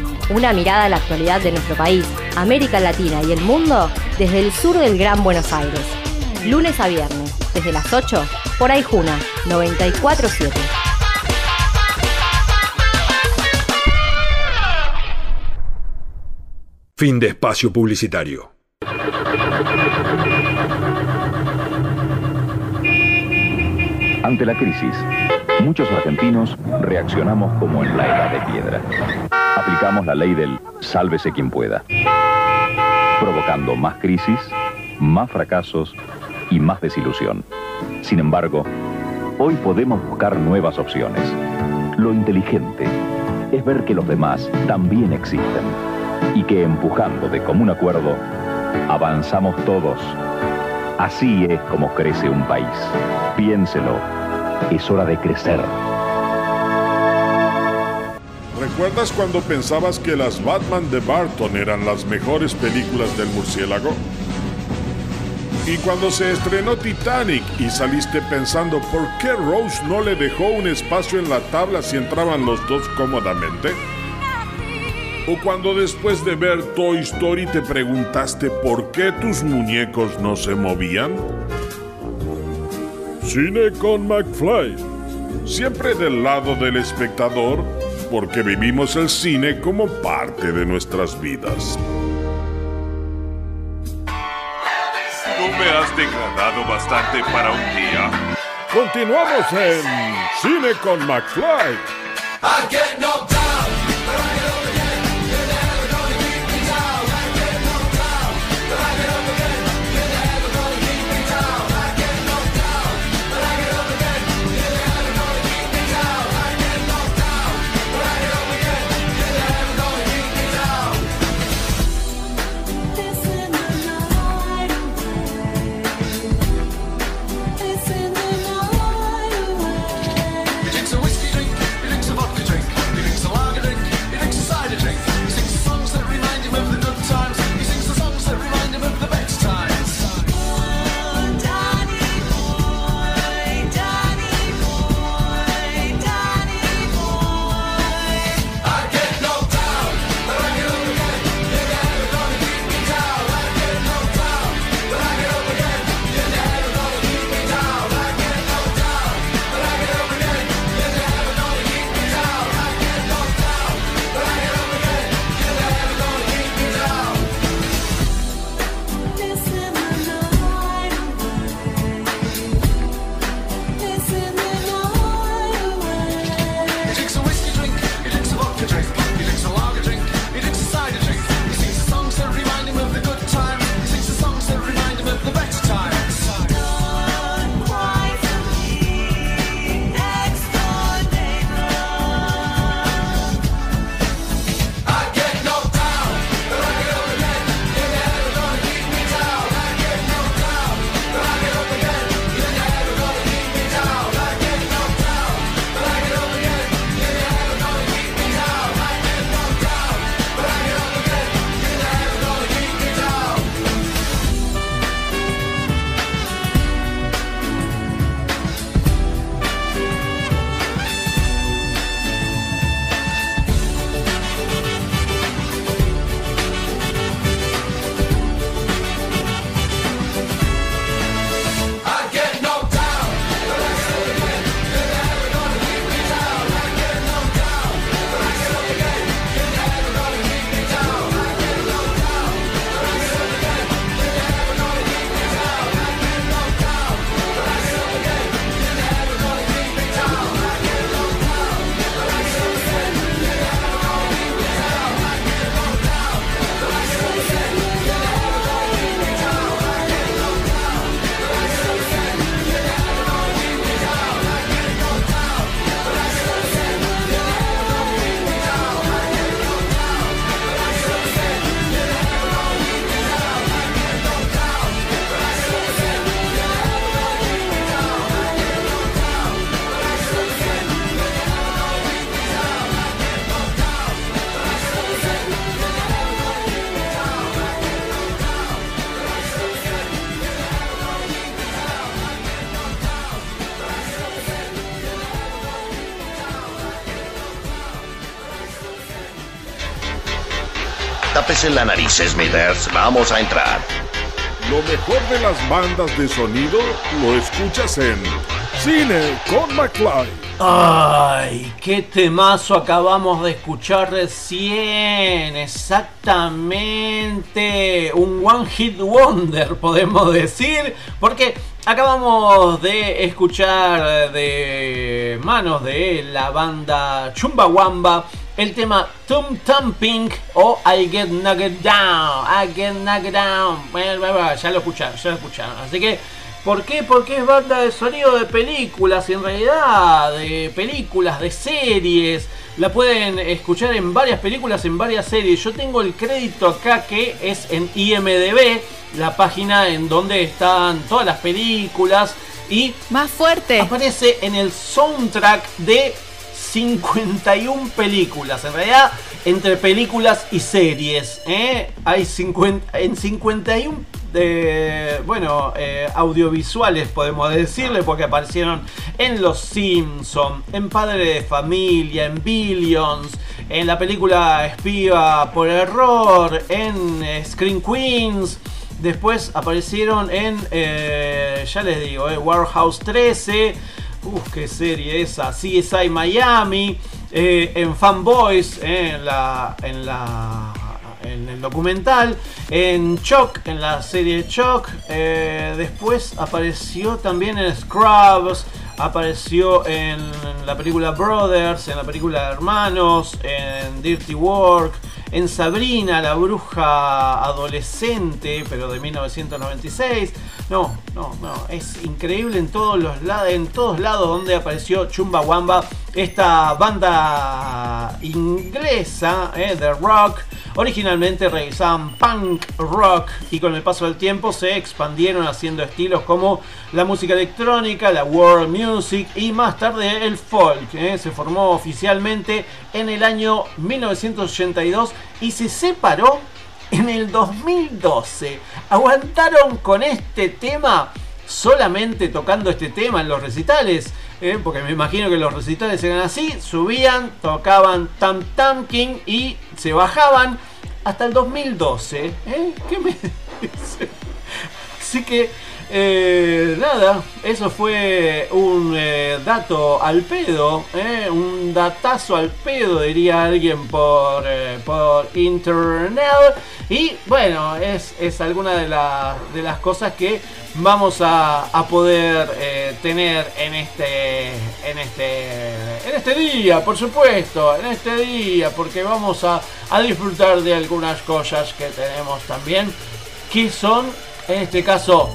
Una mirada a la actualidad de nuestro país, América Latina y el mundo desde el sur del Gran Buenos Aires. Lunes a viernes, desde las 8, por Aijuna 947. Fin de espacio publicitario. Ante la crisis, muchos argentinos reaccionamos como en la edad de piedra. La ley del sálvese quien pueda, provocando más crisis, más fracasos y más desilusión. Sin embargo, hoy podemos buscar nuevas opciones. Lo inteligente es ver que los demás también existen y que empujando de común acuerdo, avanzamos todos. Así es como crece un país. Piénselo, es hora de crecer. ¿Recuerdas cuando pensabas que las Batman de Barton eran las mejores películas del murciélago? Y cuando se estrenó Titanic y saliste pensando por qué Rose no le dejó un espacio en la tabla si entraban los dos cómodamente? ¿O cuando después de ver Toy Story te preguntaste por qué tus muñecos no se movían? Cine con McFly. Siempre del lado del espectador, porque vivimos el cine como parte de nuestras vidas. Tú me has degradado bastante para un día. Continuamos en Cine con McFly. Tápese la nariz, Smithers. Vamos a entrar. Lo mejor de las bandas de sonido lo escuchas en Cine con McFly. Ay, qué temazo acabamos de escuchar recién. Exactamente. Un One Hit Wonder, podemos decir. Porque acabamos de escuchar de manos de la banda Chumbawamba el tema Tum Tum Pink o I Get Knocked Down. I Get Knocked Down. Ya lo escucharon, ya lo escucharon. Así que ¿Por qué? Porque es banda de sonido de películas, en realidad, de películas, de series. La pueden escuchar en varias películas, en varias series. Yo tengo el crédito acá que es en IMDB, la página en donde están todas las películas. Y más fuerte. Aparece en el soundtrack de 51 películas. En realidad, entre películas y series. ¿eh? Hay 50, en 51 de, bueno, eh, audiovisuales podemos decirle, porque aparecieron en Los Simpson, en Padre de Familia, en Billions, en la película Espía por Error, en eh, Screen Queens. Después aparecieron en, ya les digo, Warehouse 13. Uf, qué serie esa. CSI Miami. en Fanboys. en la. En la. En el documental. En Choc. En la serie Choc. después apareció también en Scrubs. Apareció en la película Brothers. En la película Hermanos. En Dirty Work en Sabrina, la bruja adolescente, pero de 1996. No, no, no, es increíble en todos los lados, en todos lados donde apareció Chumbawamba, esta banda inglesa eh, de rock. Originalmente realizaban punk rock y con el paso del tiempo se expandieron haciendo estilos como la música electrónica, la world music y más tarde el folk. eh. Se formó oficialmente en el año 1982 y se separó en el 2012. Aguantaron con este tema solamente tocando este tema en los recitales. ¿eh? porque me imagino que los recitales eran así. Subían, tocaban Tam Tam King y se bajaban hasta el 2012. ¿eh? ¿Qué me dice? Así que eh, nada, eso fue un eh, dato al pedo, eh, un datazo al pedo, diría alguien por, por internet. Y bueno, es, es alguna de, de las cosas que vamos a, a poder tener en este, en, este, en este día, por supuesto, en este día, porque vamos a, a disfrutar de algunas cosas que tenemos también, que son, en este caso,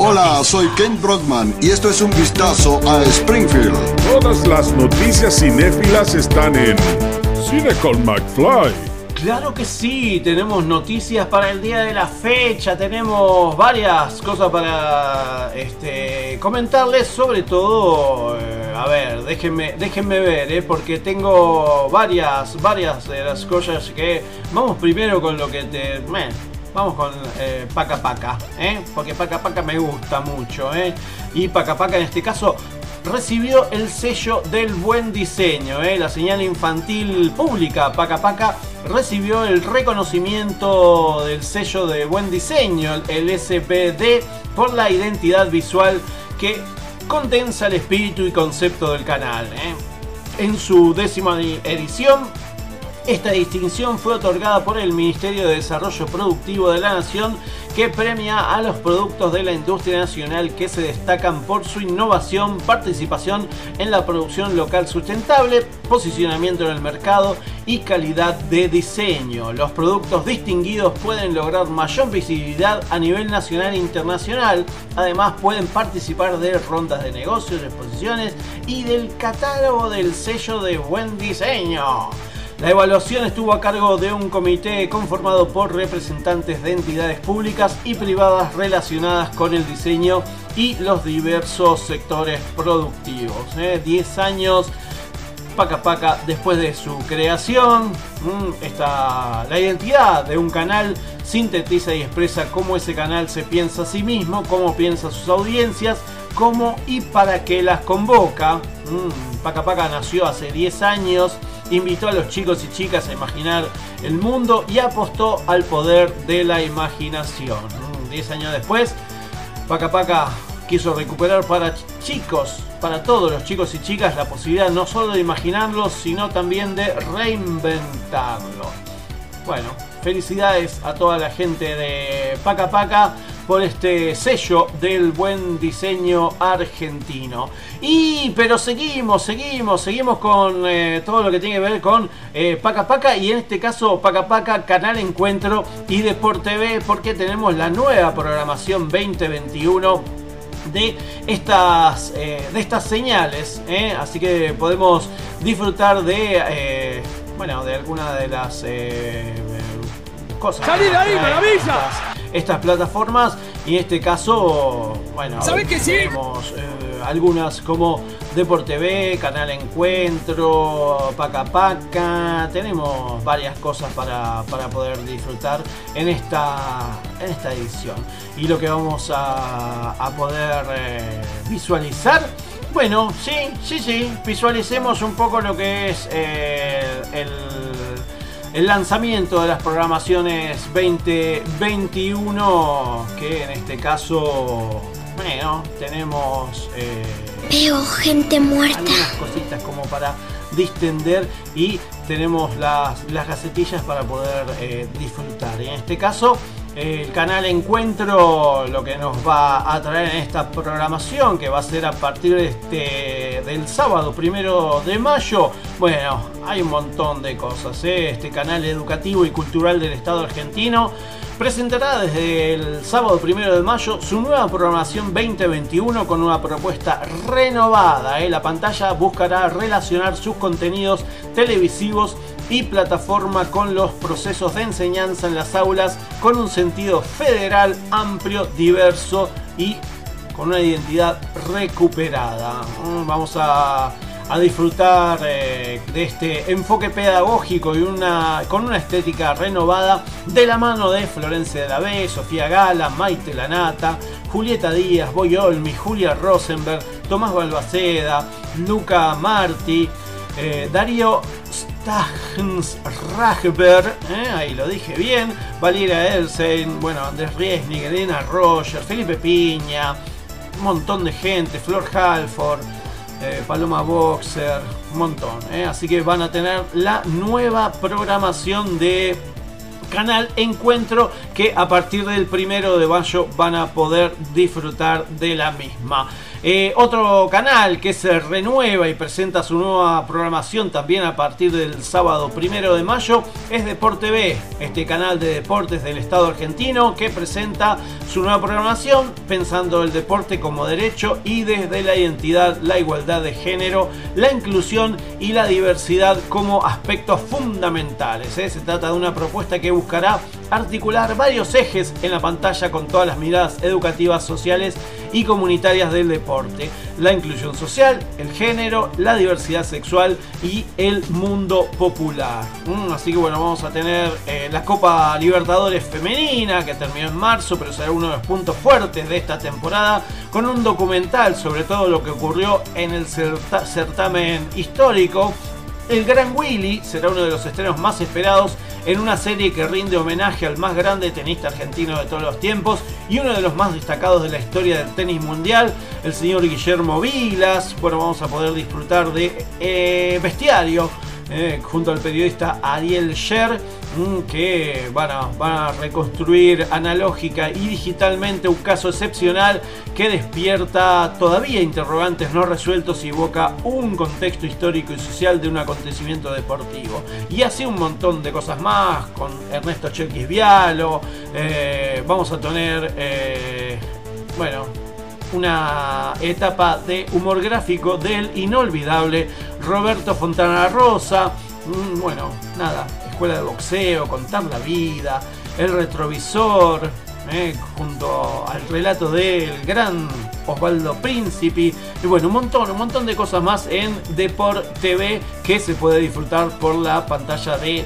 Hola, soy Ken Brockman y esto es un vistazo a Springfield. Todas las noticias cinéfilas están en Cine con McFly. Claro que sí, tenemos noticias para el día de la fecha, tenemos varias cosas para este, comentarles, sobre todo, eh, a ver, déjenme, déjenme ver, eh, porque tengo varias, varias de las cosas que... Vamos primero con lo que te... vamos con eh, Paca Paca, eh, porque Paca Paca me gusta mucho, eh, y Paca Paca en este caso recibió el sello del buen diseño. ¿eh? La señal infantil pública Paca Paca recibió el reconocimiento del sello de buen diseño, el SPD, por la identidad visual que condensa el espíritu y concepto del canal. ¿eh? En su décima edición, esta distinción fue otorgada por el Ministerio de Desarrollo Productivo de la Nación que premia a los productos de la industria nacional que se destacan por su innovación, participación en la producción local sustentable, posicionamiento en el mercado y calidad de diseño. Los productos distinguidos pueden lograr mayor visibilidad a nivel nacional e internacional. Además pueden participar de rondas de negocios, exposiciones y del catálogo del sello de buen diseño. La evaluación estuvo a cargo de un comité conformado por representantes de entidades públicas y privadas relacionadas con el diseño y los diversos sectores productivos. ¿eh? 10 años Paca Paca después de su creación. mm, está la identidad de un canal sintetiza y expresa cómo ese canal se piensa a sí mismo, cómo piensa sus audiencias, cómo y para qué las convoca. Mm, Paca Paca nació hace 10 años invitó a los chicos y chicas a imaginar el mundo y apostó al poder de la imaginación. Mm, Diez años después, Paca Paca quiso recuperar para chicos, para todos los chicos y chicas, la posibilidad no solo de imaginarlo, sino también de reinventarlo. Bueno, felicidades a toda la gente de Paca Paca por este sello del buen diseño argentino. Y pero seguimos, seguimos, seguimos con eh, todo lo que tiene que ver con eh, Paca Paca y en este caso Paca Paca, Canal Encuentro y Deport TV porque tenemos la nueva programación 2021 de estas, eh, de estas señales. ¿eh? Así que podemos disfrutar de, bueno, de alguna de las cosas. ¡Salí de ahí, maravilla! Estas, estas plataformas y en este caso, bueno, ¿Sabés que sí? eh, algunas como Deport TV, Canal Encuentro, Paca Paca, tenemos varias cosas para, para poder disfrutar en esta, en esta edición. Y lo que vamos a, a poder eh, visualizar, bueno, sí, sí, sí, visualicemos un poco lo que es eh, el, el lanzamiento de las programaciones 2021, que en este caso, bueno, tenemos... eh, Veo gente muerta. algunas cositas como para distender y tenemos las, las gacetillas para poder eh, disfrutar. Y en este caso, el canal Encuentro lo que nos va a traer en esta programación, que va a ser a partir de este, del sábado primero de mayo, bueno, hay un montón de cosas. ¿eh? Este canal educativo y cultural del Estado argentino presentará desde el sábado primero de mayo su nueva programación 2021 con una propuesta renovada. ¿eh? La pantalla buscará relacionar sus contenidos televisivos y plataforma con los procesos de enseñanza en las aulas con un sentido federal, amplio, diverso y con una identidad recuperada. Mm, Vamos a, a disfrutar eh, de este enfoque pedagógico y una, con una estética renovada de la mano de Florencia de la B, Sofía Gala, Maite Lanata, Julieta Díaz, Boy Olmi, Julia Rosenberg, Tomás Balbaceda, Luca Marti, eh, Darío Stachnsrachber, eh, ahí lo dije bien, Valeria Elsen, bueno, Andrés Riesnig, Elena Roger, Felipe Piña, un montón de gente, Flor Halford, eh, Paloma Boxer, un montón. eh. Así que van a tener la nueva programación de Canal Encuentro que a partir del primero de mayo van a poder disfrutar de la misma. Eh, otro canal que se renueva y presenta su nueva programación también a partir del sábado primero de mayo es Deport TV, este canal de deportes del Estado argentino que presenta su nueva programación pensando el deporte como derecho y desde la identidad, la igualdad de género, la inclusión y la diversidad como aspectos fundamentales. ¿eh? Se trata de una propuesta que buscará articular varios ejes en la pantalla con todas las miradas educativas, sociales y comunitarias del deporte. La inclusión social, el género, la diversidad sexual y el mundo popular. Mm, así que bueno, vamos a tener eh, la Copa Libertadores femenina que terminó en marzo, pero será uno de los puntos fuertes de esta temporada, con un documental sobre todo lo que ocurrió en el certa- certamen histórico. El Gran Willy será uno de los estrenos más esperados en una serie que rinde homenaje al más grande tenista argentino de todos los tiempos y uno de los más destacados de la historia del tenis mundial, el señor Guillermo Vilas. Bueno, vamos a poder disfrutar de eh, Bestiario eh, junto al periodista Ariel Sher, mm, que van a, reconstruir analógica y digitalmente un caso excepcional que despierta todavía interrogantes no resueltos y evoca un contexto histórico y social de un acontecimiento deportivo. Y así un montón de cosas más con Ernesto Chequis Vialo. eh, vamos a tener, eh, bueno, una etapa de humor gráfico del inolvidable Roberto Fontana Rosa. Mm, Bueno, nada, escuela de boxeo, contar la vida, el retrovisor, eh, junto al relato del gran Osvaldo Príncipe. Y bueno, un montón, un montón de cosas más en Deport TV que se puede disfrutar por la pantalla de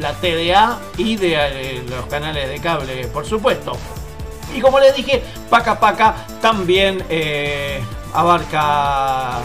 la TDA y de eh, los canales de cable, por supuesto. Y como les dije, Paca Paca también eh, abarca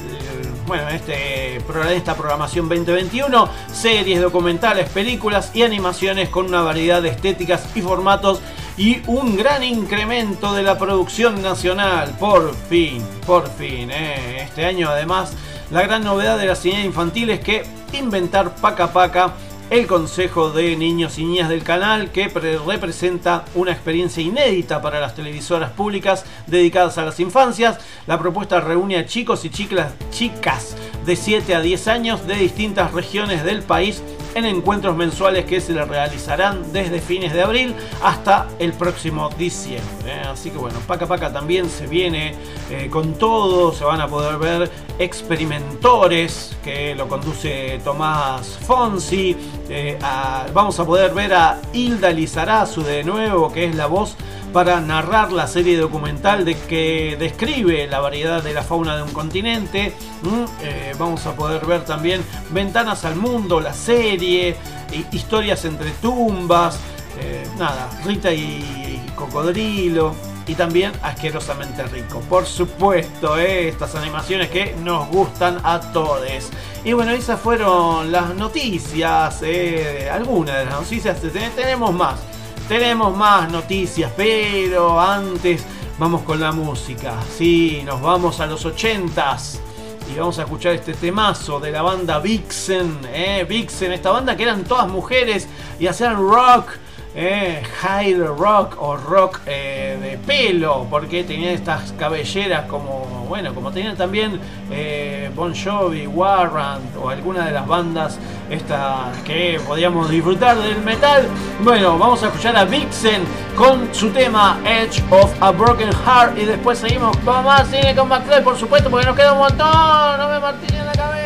eh, bueno, este, esta programación 2021, series, documentales, películas y animaciones con una variedad de estéticas y formatos y un gran incremento de la producción nacional. Por fin, por fin. eh. Este año además la gran novedad de la cine infantil es que inventar Paca Paca el Consejo de Niños y Niñas del canal, que pre- representa una experiencia inédita para las televisoras públicas dedicadas a las infancias. La propuesta reúne a chicos y chicas, chicas de 7 a 10 años de distintas regiones del país en encuentros mensuales que se les realizarán desde fines de abril hasta el próximo diciembre. ¿eh? Así que bueno, Paca Paca también se viene eh, con todo, se van a poder ver experimentores que lo conduce Tomás Fonsi, eh, vamos a poder ver a Hilda Lizarazu de nuevo, que es la voz para narrar la serie documental de que describe la variedad de la fauna de un continente. Eh, vamos a poder ver también Ventanas al Mundo, la serie, hi- historias entre tumbas, eh, nada, Rita y Cocodrilo. Y también asquerosamente rico. Por supuesto, eh, estas animaciones que nos gustan a todos. Y bueno, esas fueron las noticias. eh, algunas de las noticias. Ten- Tenemos más. Tenemos más noticias, pero antes vamos con la música. Sí, nos vamos a los 80s. Y vamos a escuchar este temazo de la banda Vixen. ¿eh? Vixen, esta banda que eran todas mujeres y hacían rock. Eh, high rock o rock eh, de pelo, porque tenían estas cabelleras como, bueno, como tenían también Bon Jovi, Warrant o alguna de las bandas estas que podíamos disfrutar del metal. Bueno, vamos a escuchar a Vixen con su tema Edge of a Broken Heart y después seguimos con más cine con McFly, por supuesto, porque nos queda un montón. No me martillen la cabeza.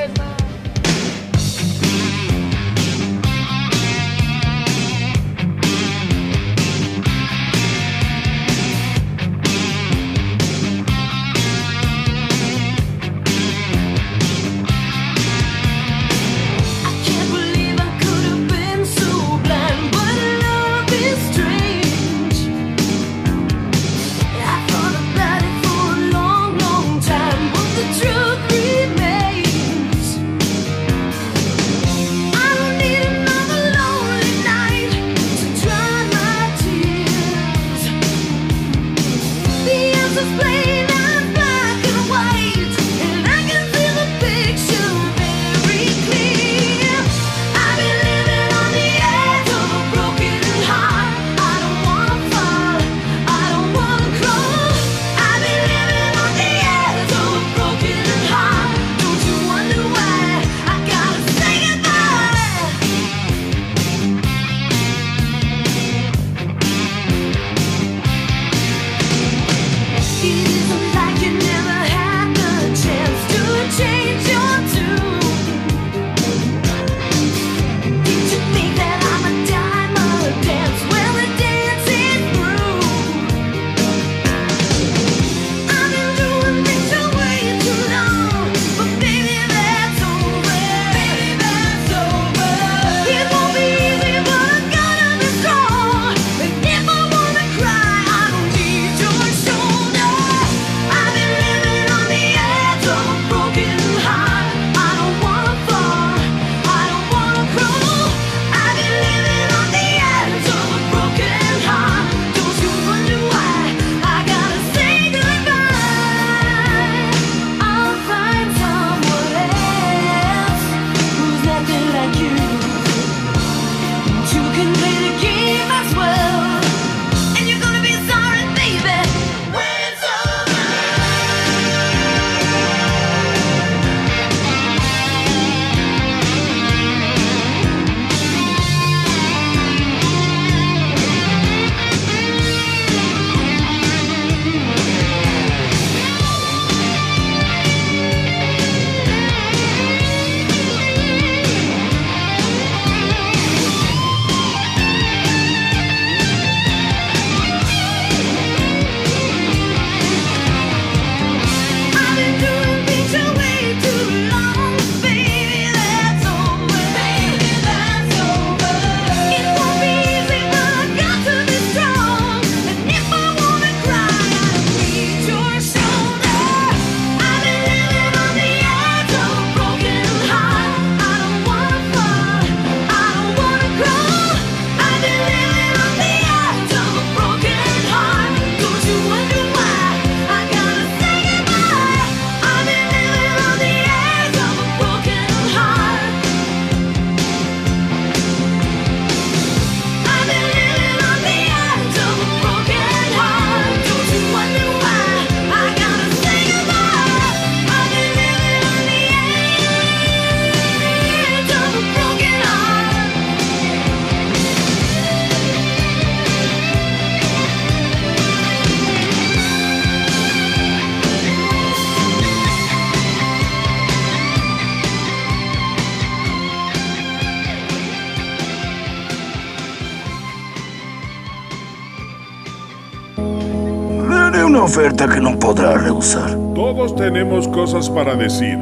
Oferta que no podrá rehusar. Todos tenemos cosas para decir.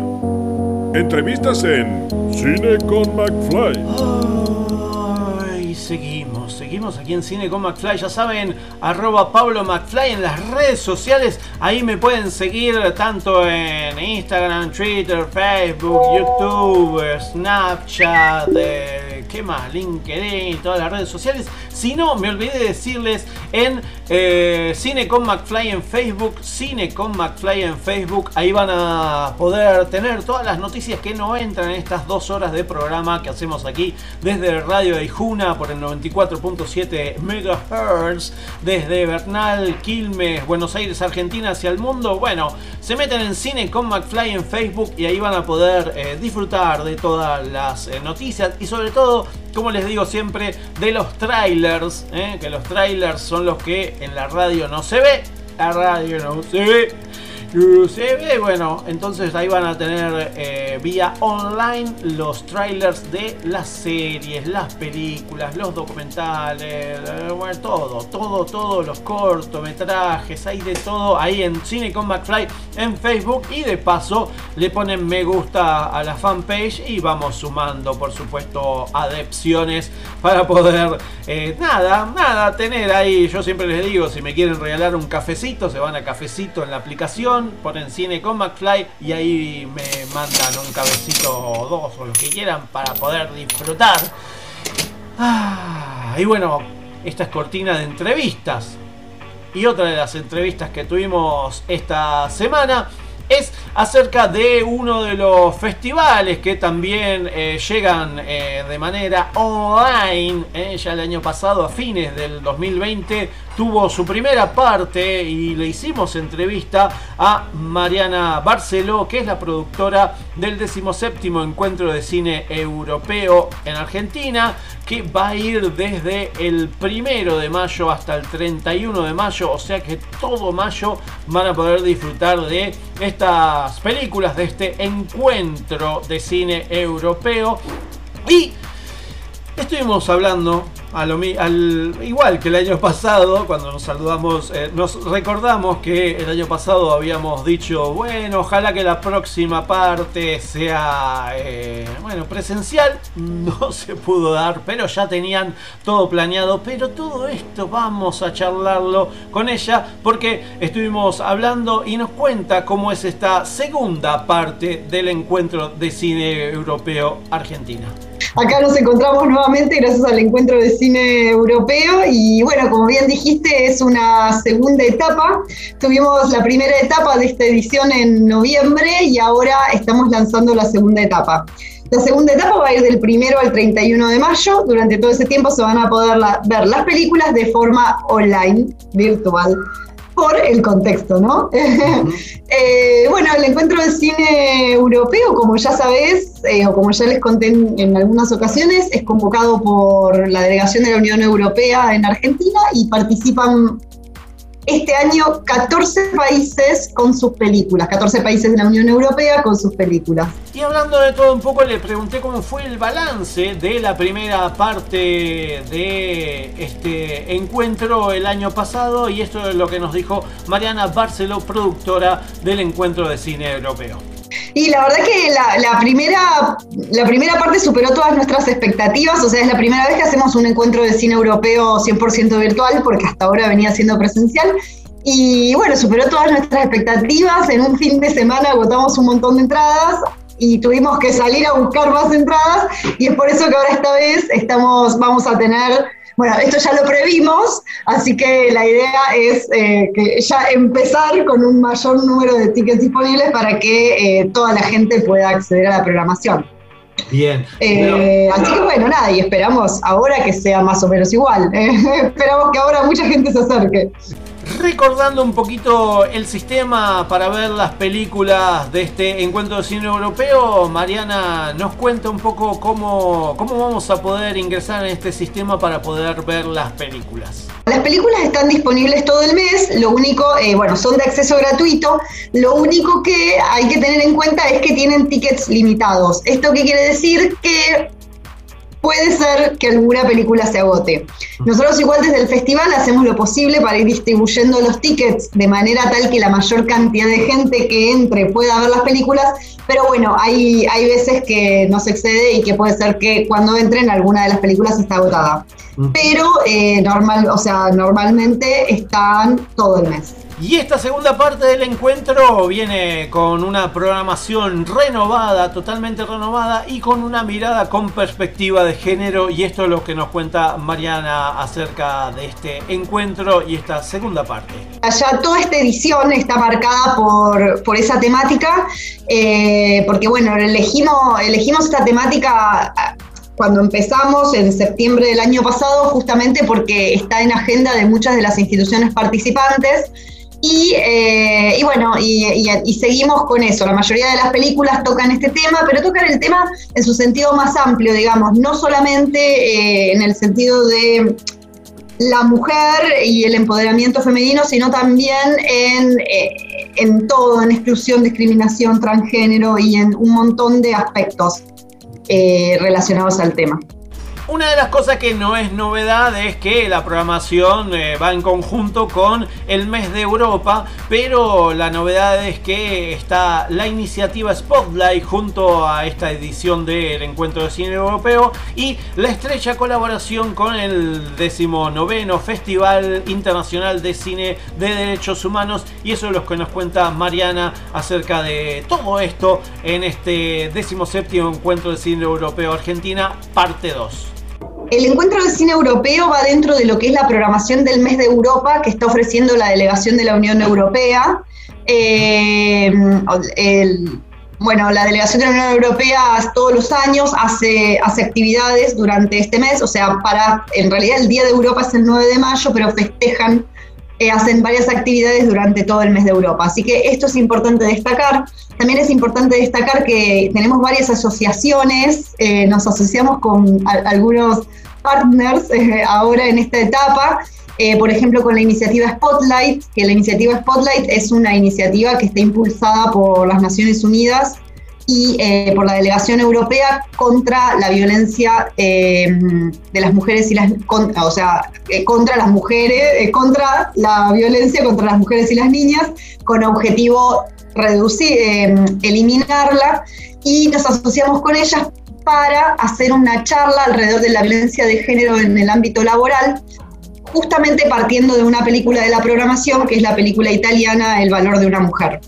Entrevistas en Cine con McFly. Ay, seguimos, seguimos aquí en Cine con McFly. Ya saben, arroba Pablo McFly en las redes sociales. Ahí me pueden seguir tanto en Instagram, Twitter, Facebook, YouTube, Snapchat, eh, ¿qué más? LinkedIn, todas las redes sociales. Si no, me olvidé de decirles en eh, Cine con McFly en Facebook, Cine con McFly en Facebook. Ahí van a poder tener todas las noticias que no entran en estas dos horas de programa que hacemos aquí desde Radio de Ijuna por el 94.7 MHz, desde Bernal, Quilmes, Buenos Aires, Argentina hacia el mundo. Bueno, se meten en Cine con McFly en Facebook y ahí van a poder eh, disfrutar de todas las eh, noticias y sobre todo como les digo siempre, de los trailers, ¿eh? que los trailers son los que en la radio no se ve, la radio no se ve, ve, bueno, entonces ahí van a tener eh, vía online los trailers de las series, las películas, los documentales, eh, bueno, todo, todo, todo, los cortometrajes, hay de todo ahí en Cine con McFly en Facebook y de paso le ponen me gusta a la fanpage y vamos sumando por supuesto adepciones para poder eh, nada, nada tener ahí, yo siempre les digo, si me quieren regalar un cafecito, se van a cafecito en la aplicación, ponen cine con McFly y ahí me mandan un cabecito o dos o lo que quieran para poder disfrutar. Ah, y bueno, esta es cortina de entrevistas. Y otra de las entrevistas que tuvimos esta semana es acerca de uno de los festivales que también eh, llegan eh, de manera online. eh, ya el año pasado, a fines del 2020, tuvo su primera parte y le hicimos entrevista a Mariana Barceló, que es la productora del 17 Encuentro de Cine Europeo en Argentina, que va a ir desde el primero de mayo hasta el 31 de mayo, o sea que todo mayo van a poder disfrutar de estas películas, de este encuentro de cine europeo. Y estuvimos hablando a lo al, igual que el año pasado, cuando nos saludamos, eh, nos recordamos que el año pasado habíamos dicho, bueno, ojalá que la próxima parte sea, eh, bueno, presencial. No se pudo dar, pero ya tenían todo planeado. Pero todo esto vamos a charlarlo con ella porque estuvimos hablando y nos cuenta cómo es esta segunda parte del encuentro de cine europeo Argentina. Acá nos encontramos nuevamente gracias al encuentro de cine europeo y bueno, como bien dijiste, es una segunda etapa. Tuvimos la primera etapa de esta edición en noviembre y ahora estamos lanzando la segunda etapa. La segunda etapa va a ir del primero al 31 de mayo. Durante todo ese tiempo se van a poder la- ver las películas de forma online, virtual, por el contexto, ¿no? Eh, bueno, el encuentro de cine europeo, como ya sabés, eh, o como ya les conté en, en algunas ocasiones, es convocado por la delegación de la Unión Europea en Argentina y participan este año 14 países con sus películas, 14 países de la Unión Europea con sus películas. Y hablando de todo un poco, le pregunté cómo fue el balance de la primera parte de este encuentro el año pasado y esto es lo que nos dijo Mariana Barceló, productora del encuentro de cine europeo. Y la verdad que la, la primera, la primera parte superó todas nuestras expectativas, o sea, es la primera vez que hacemos un encuentro de cine europeo 100% virtual, porque hasta ahora venía siendo presencial. Y bueno, superó todas nuestras expectativas, en un fin de semana agotamos un montón de entradas y tuvimos que salir a buscar más entradas y es por eso que ahora esta vez estamos, vamos a tener bueno, esto ya lo previmos, así que la idea es eh, que ya empezar con un mayor número de tickets disponibles para que eh, toda la gente pueda acceder a la programación. Bien. Eh, así que bueno, nada, y esperamos ahora que sea más o menos igual. Esperamos que ahora mucha gente se acerque. Recordando un poquito el sistema para ver las películas de este encuentro de cine europeo, Mariana nos cuenta un poco cómo, cómo vamos a poder ingresar en este sistema para poder ver las películas. Las películas están disponibles todo el mes, lo único, eh, bueno, son de acceso gratuito, lo único que hay que tener en cuenta es que tienen tickets limitados. ¿Esto qué quiere decir? Que puede ser que alguna película se agote. Nosotros igual desde el festival hacemos lo posible para ir distribuyendo los tickets de manera tal que la mayor cantidad de gente que entre pueda ver las películas, pero bueno, hay, hay veces que no se excede y que puede ser que cuando entren alguna de las películas está agotada. Pero eh, normal, o sea, normalmente están todo el mes. Y esta segunda parte del encuentro viene con una programación renovada, totalmente renovada y con una mirada con perspectiva de género. Y esto es lo que nos cuenta Mariana acerca de este encuentro y esta segunda parte. Allá toda esta edición está marcada por, por esa temática, eh, porque bueno, elegimos, elegimos esta temática ah, cuando empezamos en septiembre del año pasado, justamente porque está en agenda de muchas de las instituciones participantes. Y, eh, y bueno, y, seguimos con eso. La mayoría de las películas tocan este tema, pero tocan el tema en su sentido más amplio, digamos, no solamente eh, en el sentido de la mujer y el empoderamiento femenino, sino también en, eh, en todo, en exclusión, discriminación, transgénero y en un montón de aspectos eh, relacionados al tema. Una de las cosas que no es novedad es que la programación eh, va en conjunto con el mes de Europa, pero la novedad es que está la iniciativa Spotlight junto a esta edición del Encuentro de Cine Europeo y la estrecha colaboración con el 19 Festival Internacional de Cine de Derechos Humanos y eso es lo que nos cuenta Mariana acerca de todo esto en este 17 Encuentro de Cine Europeo Argentina, parte 2. El encuentro de cine europeo va dentro de lo que es la programación del mes de Europa que está ofreciendo la delegación de la Unión Europea. Eh, bueno, la delegación de la Unión Europea todos los años hace, actividades durante este mes, o sea, para, en realidad el Día de Europa es el 9 de mayo, pero festejan, eh, hacen varias actividades durante todo el mes de Europa. Así que esto es importante destacar. También es importante destacar que tenemos varias asociaciones, eh, nos asociamos con algunos partners eh, ahora en esta etapa. Eh, por ejemplo, con la iniciativa Spotlight, que la iniciativa Spotlight es una iniciativa que está impulsada por las Naciones Unidas y eh, por la Delegación Europea contra la violencia eh, de las mujeres y las, con- o sea, eh, contra las mujeres, contra la violencia contra las mujeres y las niñas, con objetivo reducir, eliminarla, y nos asociamos con ellas para hacer una charla alrededor de la violencia de género en el ámbito laboral, justamente partiendo de una película de la programación, que es la película italiana El valor de una mujer.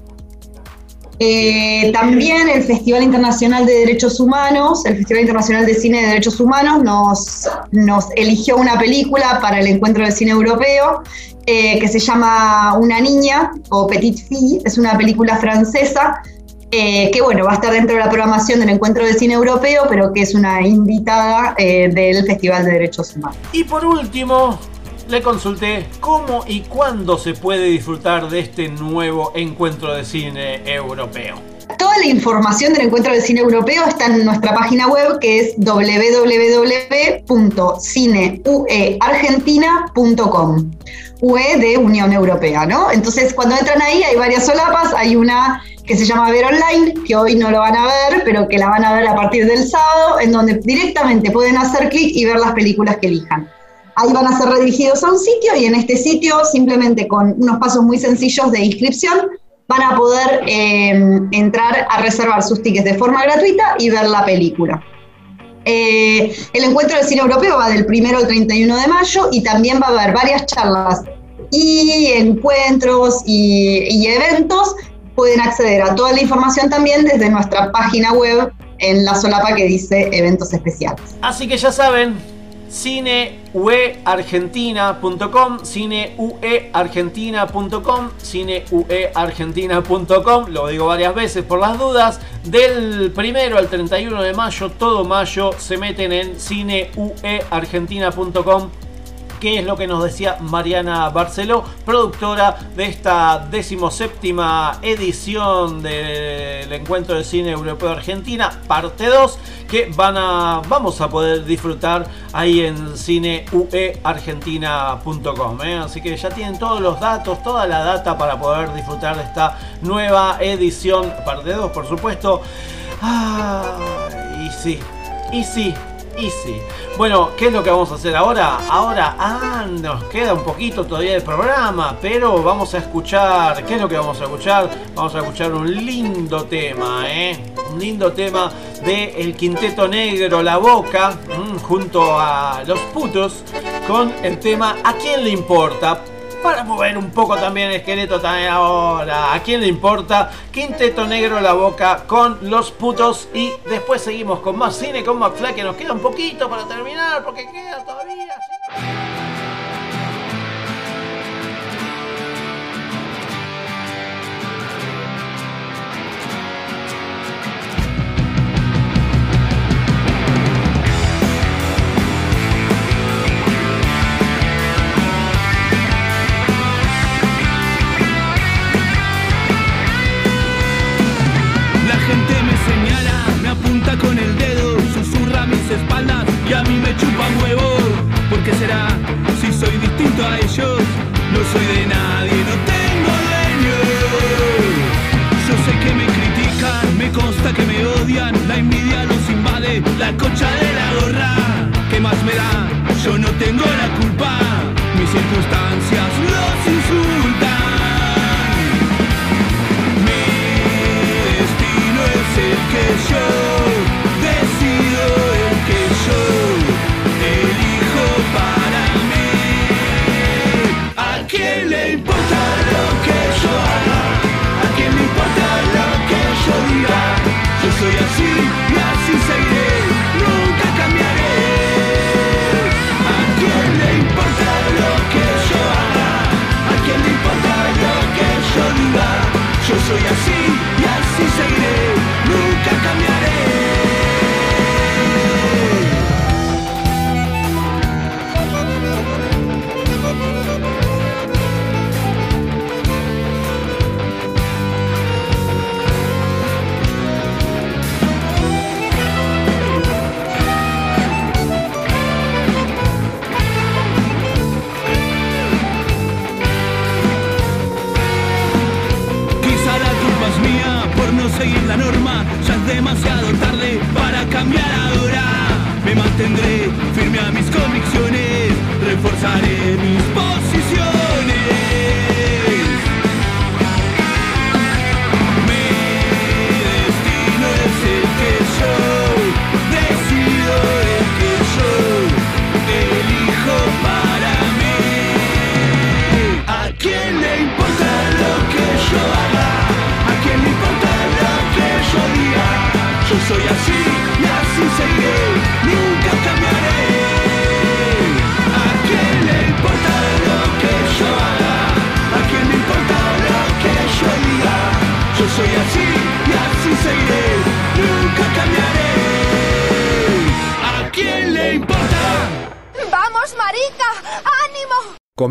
Eh, también el Festival Internacional de Derechos Humanos, el Festival Internacional de Cine de Derechos Humanos, nos, nos eligió una película para el encuentro de cine europeo eh, que se llama Una niña o Petite Fille, es una película francesa eh, que bueno, va a estar dentro de la programación del encuentro de cine europeo, pero que es una invitada del Festival de Derechos Humanos. Y por último, le consulté cómo y cuándo se puede disfrutar de este nuevo encuentro de cine europeo. Toda la información del encuentro de cine europeo está en nuestra página web que es www.cineueargentina.com. UE de Unión Europea, ¿no? Entonces, cuando entran ahí hay varias solapas, hay una que se llama Ver Online, que hoy no lo van a ver, pero que la van a ver a partir del sábado, en donde directamente pueden hacer clic y ver las películas que elijan. Ahí van a ser redirigidos a un sitio y en este sitio, simplemente con unos pasos muy sencillos de inscripción, van a poder eh, entrar a reservar sus tickets de forma gratuita y ver la película. Eh, el encuentro de cine europeo va del 1 al 31 de mayo y también va a haber varias charlas y encuentros y, y eventos. Pueden acceder a toda la información también desde nuestra página web en la solapa que dice eventos especiales. Así que ya saben, cineueargentina.com, cineueargentina.com, cineueargentina.com, lo digo varias veces por las dudas, del primero al 31 de mayo, todo mayo, se meten en cineueargentina.com que es lo que nos decía Mariana Barceló, productora de esta decimoséptima edición del Encuentro de Cine Europeo Argentina, parte 2, que van a, vamos a poder disfrutar ahí en cineueargentina.com. ¿eh? Así que ya tienen todos los datos, toda la data para poder disfrutar de esta nueva edición, parte 2 por supuesto. Ah, y sí, y sí, Easy. Bueno, ¿qué es lo que vamos a hacer ahora? Ahora, ah, nos queda un poquito todavía del programa, pero vamos a escuchar, ¿qué es lo que vamos a escuchar? Vamos a escuchar un lindo tema, ¿eh? Un lindo tema de El Quinteto Negro, La Boca, mm, junto a Los Putos, con el tema ¿A quién le importa? Para mover un poco también el esqueleto también ahora. ¿A quién le importa? Quinteto Negro La Boca con Los Putos. Y después seguimos con más cine con McFly que nos queda un poquito para terminar porque queda todavía.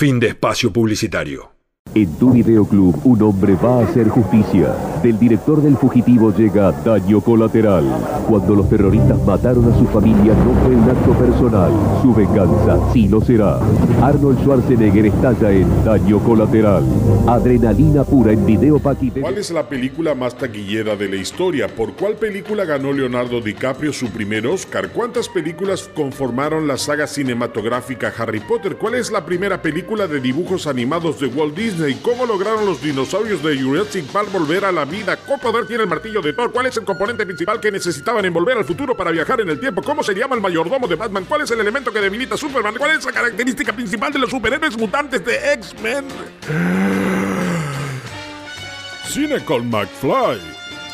Fin de espacio publicitario. En tu videoclub, un hombre va a hacer justicia. Del director del fugitivo llega Daño Colateral. Cuando los terroristas mataron a su familia no fue un acto personal. Su venganza sí lo será. Arnold Schwarzenegger estalla en Daño Colateral. Adrenalina pura en video paquete. ¿Cuál es la película más taquillera de la historia? ¿Por cuál película ganó Leonardo DiCaprio su primer Oscar? ¿Cuántas películas conformaron la saga cinematográfica Harry Potter? ¿Cuál es la primera película de dibujos animados de Walt Disney? ¿Cómo lograron los dinosaurios de Jurassic Park volver a la vida? ¿Qué poder tiene el martillo de Thor? ¿Cuál es el componente principal que necesitaban en volver al futuro para viajar en el tiempo? ¿Cómo se llama el mayordomo de Batman? ¿Cuál es el elemento que debilita a Superman? ¿Cuál es la característica principal de los superhéroes mutantes de X-Men? Cine con McFly.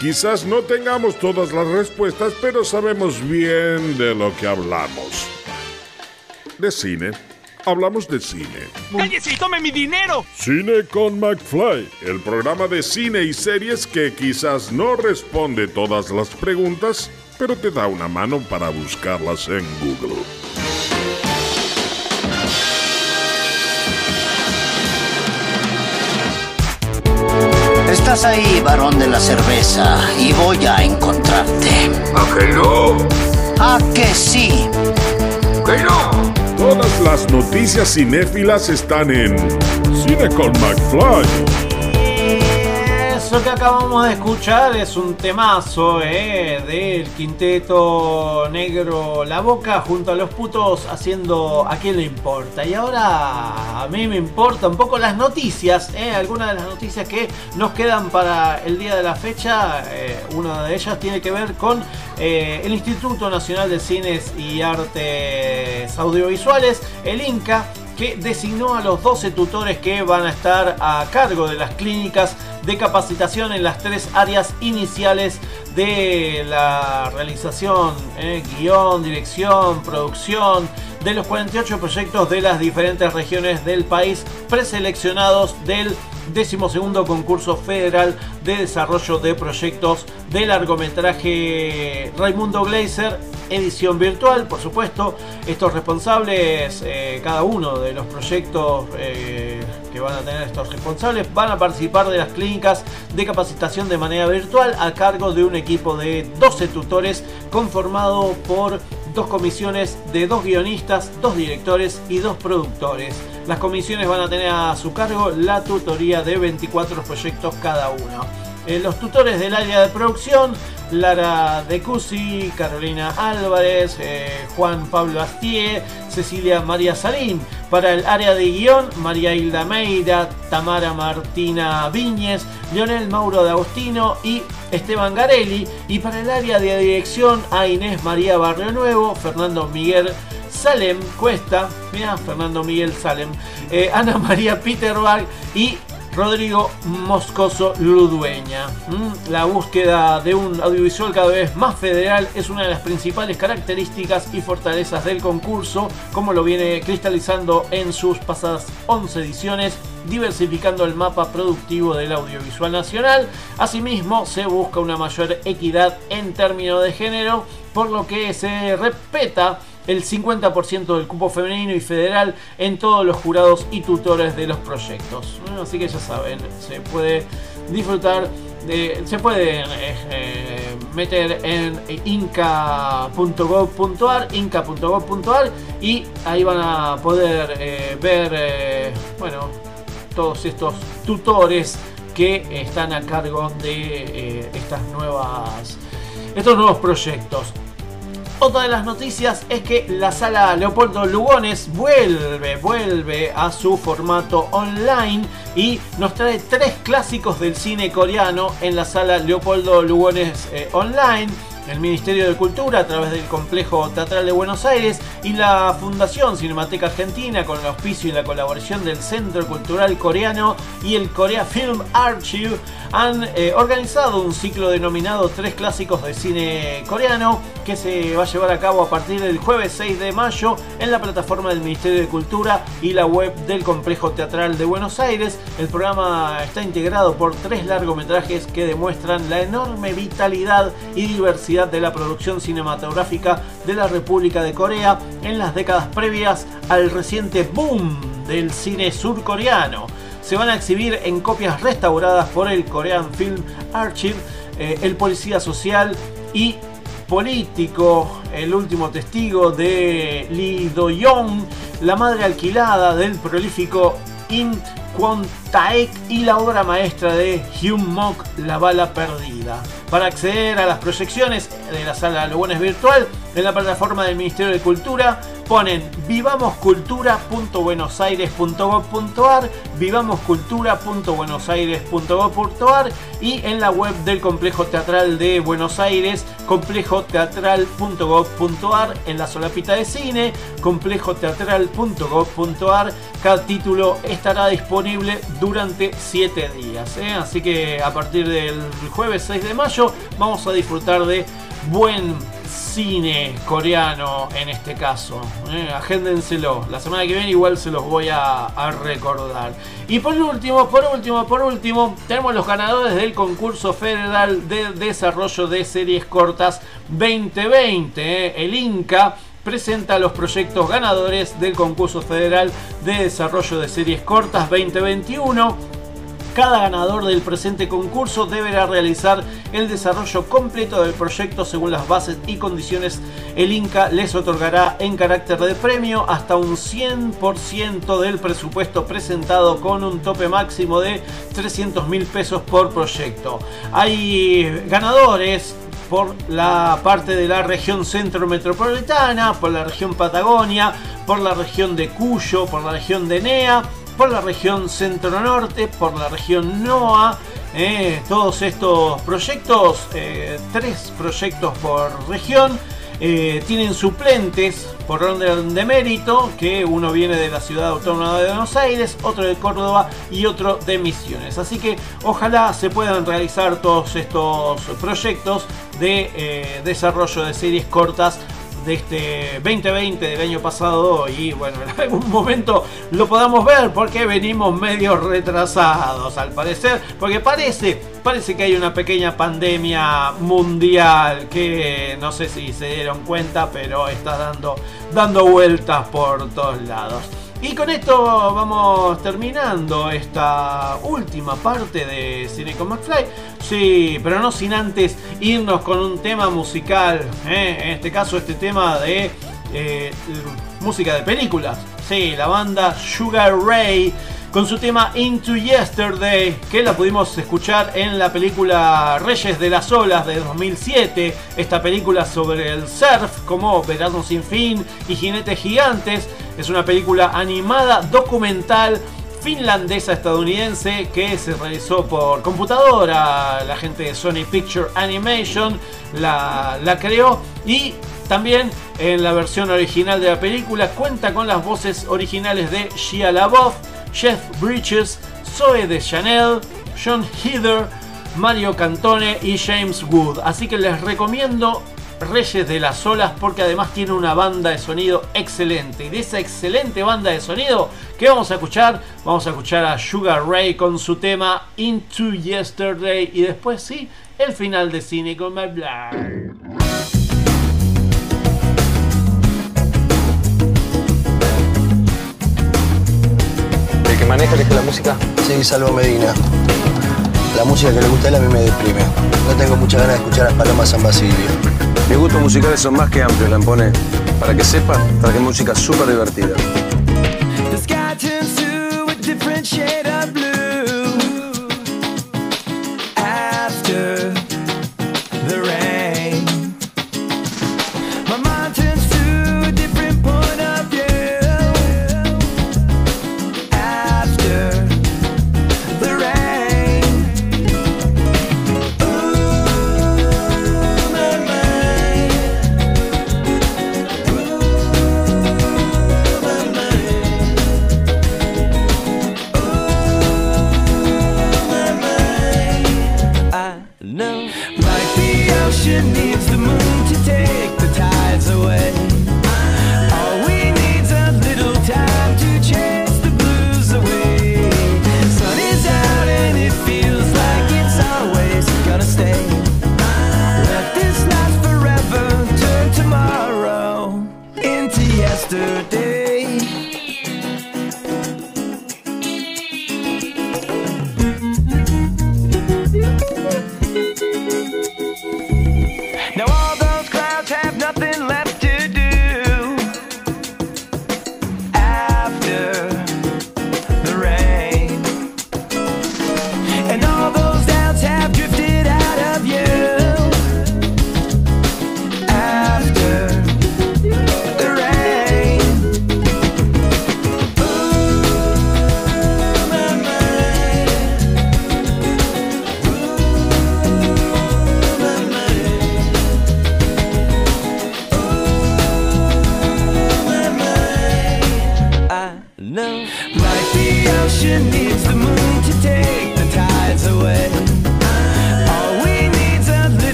Quizás no tengamos todas las respuestas, pero sabemos bien de lo que hablamos. De cine. Hablamos de cine. ¡Cállese y tome mi dinero! Cine con McFly, el programa de cine y series que quizás no responde todas las preguntas, pero te da una mano para buscarlas en Google. Estás ahí, varón de la cerveza, y voy a encontrarte. ¿A que no? ¿A que sí? ¿Que no? Las noticias cinéfilas están en Cine con McFly. Eso que acabamos de escuchar es un temazo eh, del quinteto negro La Boca junto a los putos haciendo a quién le importa. Y ahora a mí me importa un poco las noticias, eh, algunas de las noticias que nos quedan para el día de la fecha. Eh, una de ellas tiene que ver con el Instituto Nacional de Cines y Artes Audiovisuales, el INCA que designó a los 12 tutores que van a estar a cargo de las clínicas de capacitación en las tres áreas iniciales de la realización, eh, guion, dirección, producción de los 48 proyectos de las diferentes regiones del país preseleccionados del 12 concurso federal de desarrollo de proyectos de largometraje Raimundo Gleiser edición virtual, por supuesto. Estos responsables, eh, cada uno de los proyectos eh, que van a tener estos responsables, van a participar de las clínicas de capacitación de manera virtual a cargo de un equipo de 12 tutores conformado por dos comisiones de dos guionistas, dos directores y dos productores. Las comisiones van a tener a su cargo la tutoría de 24 proyectos cada uno. Eh, los tutores del área de producción, Lara De Cusi, Carolina Álvarez, eh, Juan Pablo Astier, Cecilia María Salín. Para el área de guion, María Hilda Meira, Tamara Martina Viñez, Leonel Mauro de Agostino y Esteban Garelli. Y para el área de dirección, a Inés María Barrio Nuevo, Fernando Miguel Salem Cuesta, mira, Fernando Miguel Salem, eh, Ana María Peterbach y Rodrigo Moscoso Ludueña. Mm, La búsqueda de un audiovisual cada vez más federal es una de las principales características y fortalezas del concurso, como lo viene cristalizando en sus pasadas 11 ediciones diversificando el mapa productivo del audiovisual nacional. Asimismo, se busca una mayor equidad en términos de género, por lo que se respeta el 50% del cupo femenino y federal en todos los jurados y tutores de los proyectos. Así que ya saben, se puede disfrutar de, se puede eh, eh, meter en inca.gov.ar, inca.gov.ar y ahí van a poder eh, ver, bueno, todos estos tutores que están a cargo de estas nuevas, estos nuevos proyectos. Otra de las noticias es que la sala Leopoldo Lugones vuelve, vuelve a su formato online y nos trae tres clásicos del cine coreano en la sala Leopoldo Lugones eh, online. El Ministerio de Cultura a través del Complejo Teatral de Buenos Aires y la Fundación Cinemateca Argentina con el auspicio y la colaboración del Centro Cultural Coreano y el Korea Film Archive han eh, organizado un ciclo denominado Tres Clásicos de Cine Coreano que se va a llevar a cabo a partir del jueves 6 de mayo en la plataforma del Ministerio de Cultura y la web del Complejo Teatral de Buenos Aires. El programa está integrado por tres largometrajes que demuestran la enorme vitalidad y diversidad de la producción cinematográfica de la República de Corea en las décadas previas al reciente boom del cine surcoreano. Se van a exhibir en copias restauradas por el Korean Film Archive, eh, El Policía Social y Político, el último testigo de Lee Do-young, la madre alquilada del prolífico Kim Kwon Taek y la obra maestra de Hyun Mok, La bala perdida. Para acceder a las proyecciones de la sala Lobones virtual en la plataforma del Ministerio de Cultura ponen vivamoscultura.buenosaires.gov.ar, vivamoscultura.buenosaires.gov.ar y en la web del Complejo Teatral de Buenos Aires, complejoteatral.gov.ar, en la solapita de cine, complejoteatral.gov.ar. Cada título estará disponible 7 días. ¿eh? Así que a partir del jueves 6 de mayo vamos a disfrutar de buen cine coreano en este caso. ¿eh? Agéndenselo. La semana que viene igual se los voy a, a, recordar. Y por último, por último, por último, tenemos los ganadores del concurso federal de desarrollo de series cortas 2020. ¿eh? El Inca presenta los proyectos ganadores del concurso federal de desarrollo de series cortas 2021. Cada ganador del presente concurso deberá realizar el desarrollo completo del proyecto según las bases y condiciones. El Inca les otorgará en carácter de premio hasta un 100% del presupuesto presentado con un tope máximo de 300 mil pesos por proyecto. Hay ganadores por la parte de la región centro metropolitana, por la región Patagonia, por la región de Cuyo, por la región de Nea por la región centro-norte, por la región NOA. Eh, todos estos proyectos, eh, tres proyectos por región, eh, tienen suplentes por orden de mérito, que uno viene de la ciudad autónoma de Buenos Aires, otro de Córdoba y otro de Misiones. Así que ojalá se puedan realizar todos estos proyectos de desarrollo de series cortas de este 2020 del año pasado y bueno, en algún momento lo podamos ver porque venimos medio retrasados al parecer, porque parece, parece que hay una pequeña pandemia mundial que no sé si se dieron cuenta, pero está dando, dando vueltas por todos lados. Y con esto vamos terminando esta última parte de Cine con McFly. Sí, pero no sin antes irnos con un tema musical. ¿eh? En este caso, este tema de eh, música de películas. Sí, la banda Sugar Ray con su tema Into Yesterday, que la pudimos escuchar en la película Reyes de las Olas de 2007, esta película sobre el surf como Verano sin fin y Jinetes Gigantes, es una película animada documental finlandesa estadounidense que se realizó por computadora, la gente de Sony Picture Animation la, la creó y también en la versión original de la película cuenta con las voces originales de Shia LaBeouf, Jeff Bridges, Zoe de Chanel, John Heather, Mario Cantone y James Wood. Así que les recomiendo Reyes de las Olas porque además tiene una banda de sonido excelente. Y de esa excelente banda de sonido que vamos a escuchar, vamos a escuchar a Sugar Ray con su tema Into Yesterday y después sí, el final de Cine con My Blood. Que maneja elige la música? Sí, Salvo Medina. La música que le gusta a él a mí me deprime. No tengo muchas ganas de escuchar a Paloma San Basilio. Mis gustos musicales son más que amplios, Lampone. Para que sepas, traje música súper divertida.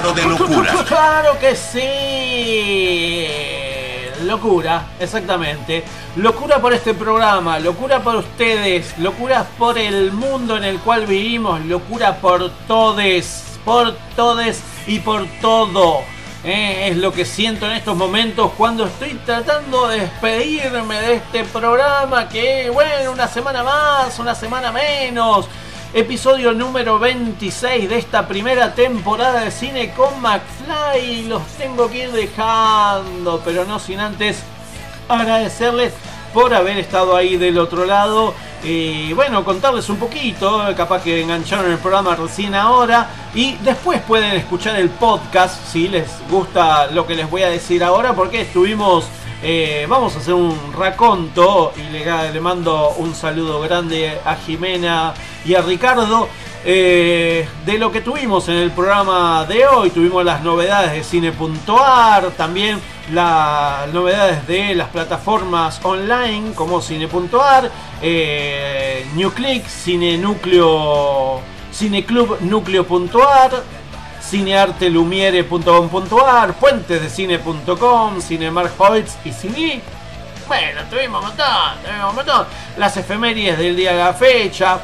De locura. Claro que sí. Locura, exactamente. Locura por este programa, locura por ustedes, locura por el mundo en el cual vivimos, locura por todes, por todes y por todo. Eh, es lo que siento en estos momentos cuando estoy tratando de despedirme de este programa que, bueno, una semana más, una semana menos. Episodio número 26 de esta primera temporada de cine con McFly. Los tengo que ir dejando, pero no sin antes agradecerles por haber estado ahí del otro lado. Y bueno, contarles un poquito, capaz que engancharon el programa recién ahora. Y después pueden escuchar el podcast si les gusta lo que les voy a decir ahora, porque estuvimos. Eh, vamos a hacer un raconto y le, mando un saludo grande a Jimena y a Ricardo. eh, de lo que tuvimos en el programa de hoy, tuvimos las novedades de cine.ar, también las novedades de las plataformas online como cine.ar, eh, Newclick, Cine Núcleo, Cineclubnucleo.ar, cineartelumiere.com.ar, puentesdecine.com, Cinemark y Cine. Bueno, tuvimos un montón, tuvimos un montón. Las efemérides del día de la fecha.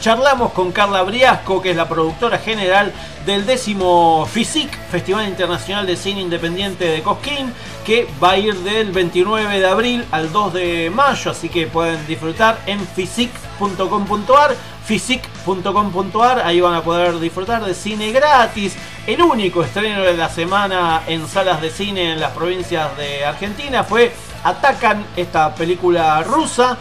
Charlamos con Carla Briasco, que es la productora general del décimo FISIC, Festival Internacional de Cine Independiente de Cosquín, que va a ir del 29 de abril al 2 de mayo, así que pueden disfrutar en fisic.com.ar, fisic.com.ar, ahí van a poder disfrutar de cine gratis, el único estreno de la semana en salas de cine en las provincias de Argentina fue Atacan, esta película rusa.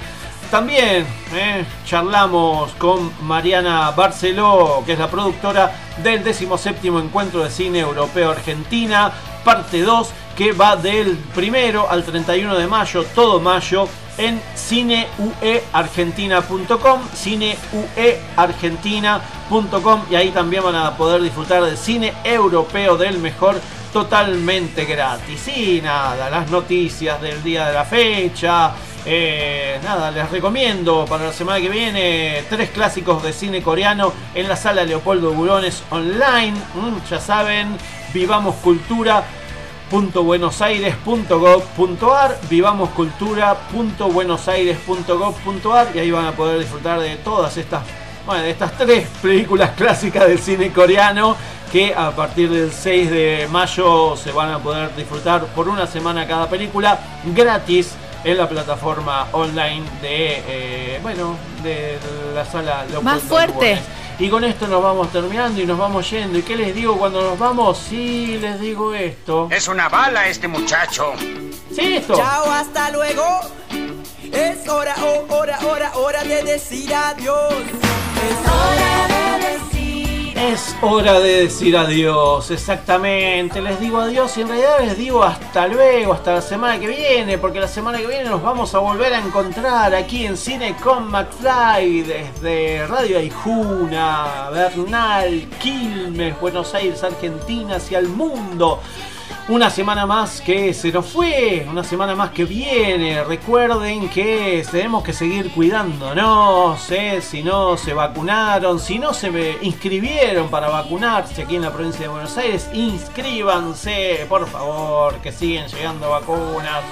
También eh, charlamos con Mariana Barceló, que es la productora del 17 Encuentro de Cine Europeo Argentina, parte 2, que va del primero al 31 de mayo, todo mayo, en cineueargentina.com, cineueargentina.com, y ahí también van a poder disfrutar de cine europeo del mejor totalmente gratis. Y nada, las noticias del día de la fecha. eh, nada, les recomiendo para la semana que viene tres clásicos de cine coreano en la sala Leopoldo Burones online. Mm, ya saben, vivamos cultura buenosaires.gov.ar vivamoscultura.buenosaires.gov.ar y ahí van a poder disfrutar de todas estas bueno, de estas tres películas clásicas del cine coreano que a partir del 6 de mayo se van a poder disfrutar por una semana cada película gratis en la plataforma online de, eh, bueno, de la sala Más fuerte. Y con esto nos vamos terminando y nos vamos yendo. ¿Y qué les digo cuando nos vamos? Sí, les digo esto. Es una bala este muchacho. Sí, esto. Chao, hasta luego. Es hora, oh, hora, hora, hora de decir adiós. Es hora de decir. Es hora de decir adiós, exactamente. Les digo adiós y en realidad les digo hasta luego, hasta la semana que viene, porque la semana que viene nos vamos a volver a encontrar aquí en Cine con McFly desde Radio Aijuna, Bernal, Quilmes, Buenos Aires, Argentina, hacia el mundo. Una semana más que se nos fue, una semana más que viene. Recuerden que tenemos que seguir cuidándonos, ¿eh? si no se vacunaron, si no se inscribieron para vacunarse aquí en la provincia de Buenos Aires, inscríbanse, por favor, que siguen llegando vacunas.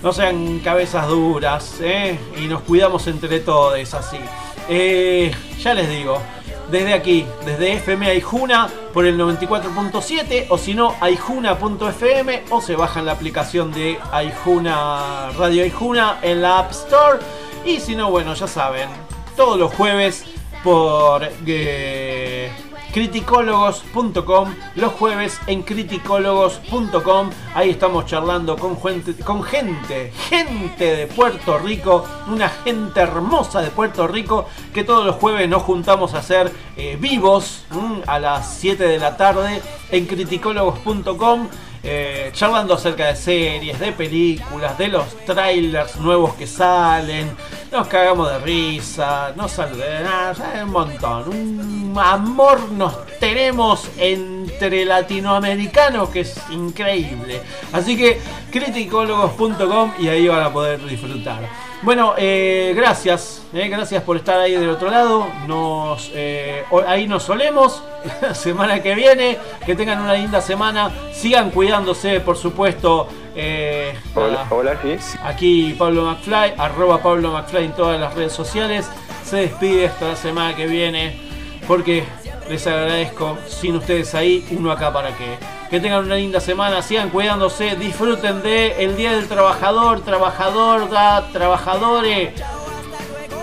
No sean cabezas duras, ¿eh? y nos cuidamos entre todos así. Eh, ya les digo, desde aquí, desde FM Aijuna por el 94.7 o si no aijuna.fm o se bajan la aplicación de Aijuna Radio Aijuna en la App Store. Y si no, bueno, ya saben, todos los jueves por eh, criticólogos.com los jueves en criticólogos.com ahí estamos charlando con gente, gente, gente de Puerto Rico, una gente hermosa de Puerto Rico que todos los jueves nos juntamos a hacer eh, vivos mm, a las 7 de la tarde en criticólogos.com eh, charlando acerca de series, de películas, de los trailers nuevos que salen, nos cagamos de risa, nos saludamos, un montón, un amor nos tenemos entre latinoamericanos que es increíble. Así que criticólogos.com y ahí van a poder disfrutar. Bueno, eh, gracias, eh, gracias por estar ahí del otro lado. Nos, eh, ahí nos solemos. La semana que viene, que tengan una linda semana. Sigan cuidándose, por supuesto. eh, Hola, hola, sí. Aquí Pablo McFly, arroba Pablo McFly en todas las redes sociales. Se despide hasta la semana que viene. Porque les agradezco. Sin ustedes ahí, uno acá para qué. Que tengan una linda semana, sigan cuidándose, disfruten de el Día del Trabajador, trabajador, da, trabajadores.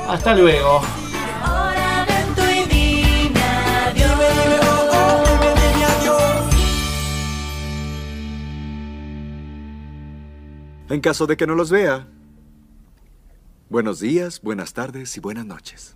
Hasta luego. En caso de que no los vea, buenos días, buenas tardes y buenas noches.